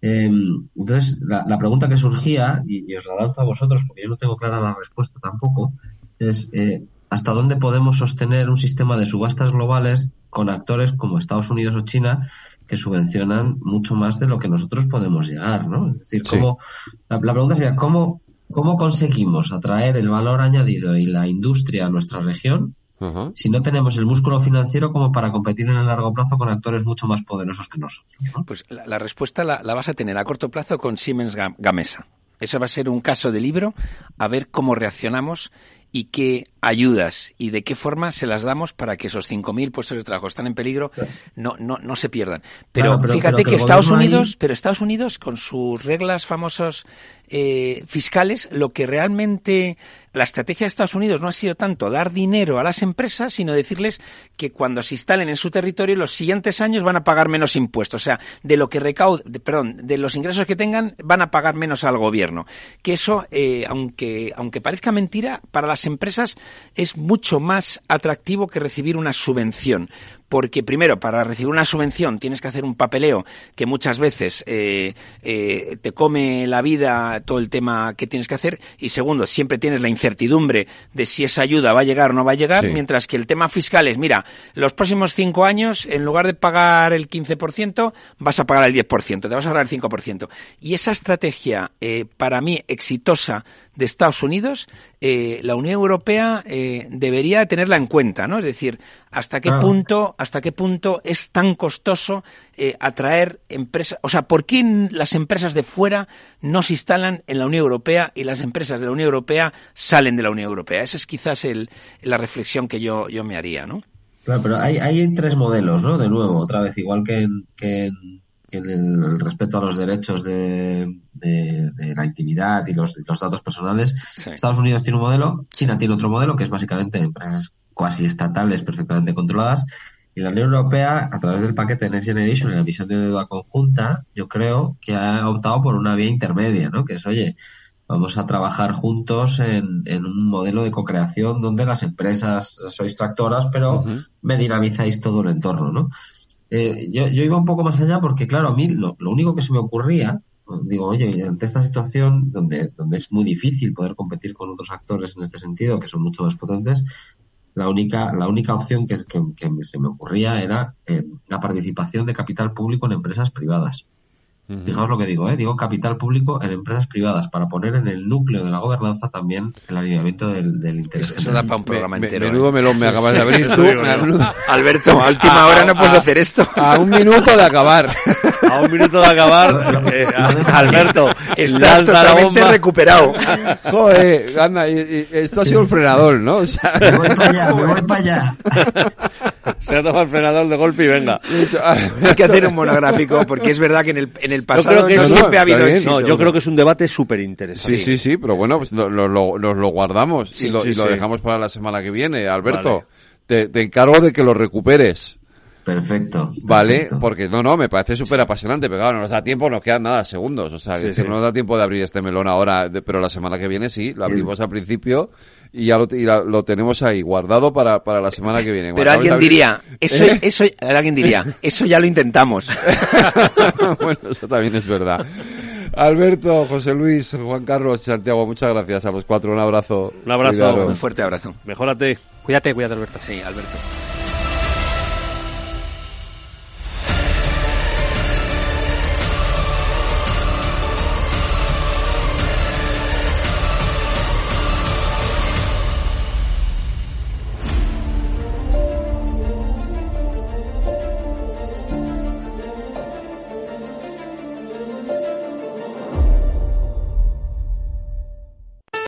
Speaker 2: Em, entonces, la, pregunta que surgía, y, os la lanzo a vosotros porque yo no tengo clara la respuesta tampoco, es eh, ¿hasta dónde podemos sostener un sistema de subastas globales con actores como Estados Unidos o China que subvencionan mucho más de lo que nosotros podemos llegar, ¿no? Es decir, ¿cómo, la, pregunta sería, ¿cómo, ¿cómo conseguimos atraer el valor añadido y la industria a nuestra región si no tenemos el músculo financiero como para competir en el largo plazo con actores mucho más poderosos que nosotros.
Speaker 3: Pues la, respuesta la, vas a tener a corto plazo con Siemens Gamesa. Eso va a ser un caso de libro, a ver cómo reaccionamos y qué ayudas y de qué forma se las damos para que esos 5.000 puestos de trabajo están en peligro no no no se pierdan. Pero, fíjate que, Estados Unidos, pero Estados Unidos con sus reglas famosas eh, fiscales, lo que realmente la estrategia de Estados Unidos no ha sido tanto dar dinero a las empresas, sino decirles que cuando se instalen en su territorio los siguientes años van a pagar menos impuestos, o sea, de lo que recauden, perdón, de los ingresos que tengan van a pagar menos al gobierno. Que eso, eh, aunque aunque parezca mentira, para las empresas es mucho más atractivo que recibir una subvención, porque primero, para recibir una subvención tienes que hacer un papeleo que muchas veces eh, eh, te come la vida todo el tema que tienes que hacer, y segundo, siempre tienes la incertidumbre de si esa ayuda va a llegar o no va a llegar, mientras que el tema fiscal es, mira, los próximos cinco años, en lugar de pagar el 15%, vas a pagar el 10%, te vas a ahorrar el 5%. Y esa estrategia, eh, para mí, exitosa de Estados Unidos, eh, la Unión Europea eh, debería tenerla en cuenta, ¿no? Es decir, hasta qué punto, hasta qué punto es tan costoso eh, atraer empresas, o sea, ¿por qué las empresas de fuera no se instalan en la Unión Europea y las empresas de la Unión Europea salen de la Unión Europea? Esa es quizás el, la reflexión que yo, yo me haría, ¿no?
Speaker 2: Claro, pero hay, hay tres modelos, ¿no? De nuevo, otra vez, igual que que en en el respeto a los derechos de, la intimidad y los, datos personales. Estados Unidos tiene un modelo, China tiene otro modelo, que es básicamente empresas cuasi estatales perfectamente controladas. Y la Unión Europea, a través del paquete Next Generation y la visión de deuda conjunta, yo creo que ha optado por una vía intermedia, ¿no? Que es, oye, vamos a trabajar juntos en, un modelo de co-creación donde las empresas sois tractoras, pero me dinamizáis todo el entorno, ¿no? Eh, yo, iba un poco más allá porque, claro, a mí lo, único que se me ocurría, digo, oye, ante esta situación donde, donde es muy difícil poder competir con otros actores en este sentido, que son mucho más potentes, la única, la única opción que, se me ocurría era eh, la participación de capital público en empresas privadas. Fijaos lo que digo, ¿eh? digo capital público en empresas privadas para poner en el núcleo de la gobernanza también el alineamiento del, interés.
Speaker 3: Eso, da para un programa entero.
Speaker 1: Menudo ¿eh? melón me *laughs* acabas de abrir tú. *laughs*
Speaker 3: Alberto, a última hora no puedes hacer esto. *laughs*
Speaker 1: A un minuto de acabar.
Speaker 4: A un minuto de acabar, eh, Alberto,
Speaker 3: estás totalmente recuperado.
Speaker 1: Joder, anda, y, esto ha sido el frenador, ¿no?
Speaker 2: me voy para allá, me voy para allá.
Speaker 4: Se ha tomado el frenador de golpe y venga. *laughs*
Speaker 3: Hay que hacer un *laughs* monográfico porque es verdad que en el, en el pasado no, siempre ha habido éxito.
Speaker 4: No, yo creo que es un debate súper interesante.
Speaker 1: Sí, sí, sí, pero bueno, pues nos lo, guardamos y, lo, dejamos para la semana que viene. Alberto, te, te encargo de que lo recuperes.
Speaker 2: Perfecto.
Speaker 1: Vale, porque no, no, me parece súper apasionante, pero claro, no nos da tiempo, nos quedan nada, segundos. O sea, que no nos da tiempo de abrir este melón ahora, pero la semana que viene sí, lo abrimos al principio y ya lo, tenemos ahí guardado para, para la semana que viene.
Speaker 3: Pero alguien diría, eso, ¿Eh? eso, alguien diría, *laughs* eso ya lo intentamos. *laughs*
Speaker 1: bueno, eso también es verdad. Alberto, José Luis, Juan Carlos, Santiago, muchas gracias a los cuatro. Un abrazo.
Speaker 4: Un abrazo.
Speaker 3: Un fuerte abrazo.
Speaker 4: Mejórate.
Speaker 5: Cuídate, cuídate, Alberto.
Speaker 3: Sí, Alberto.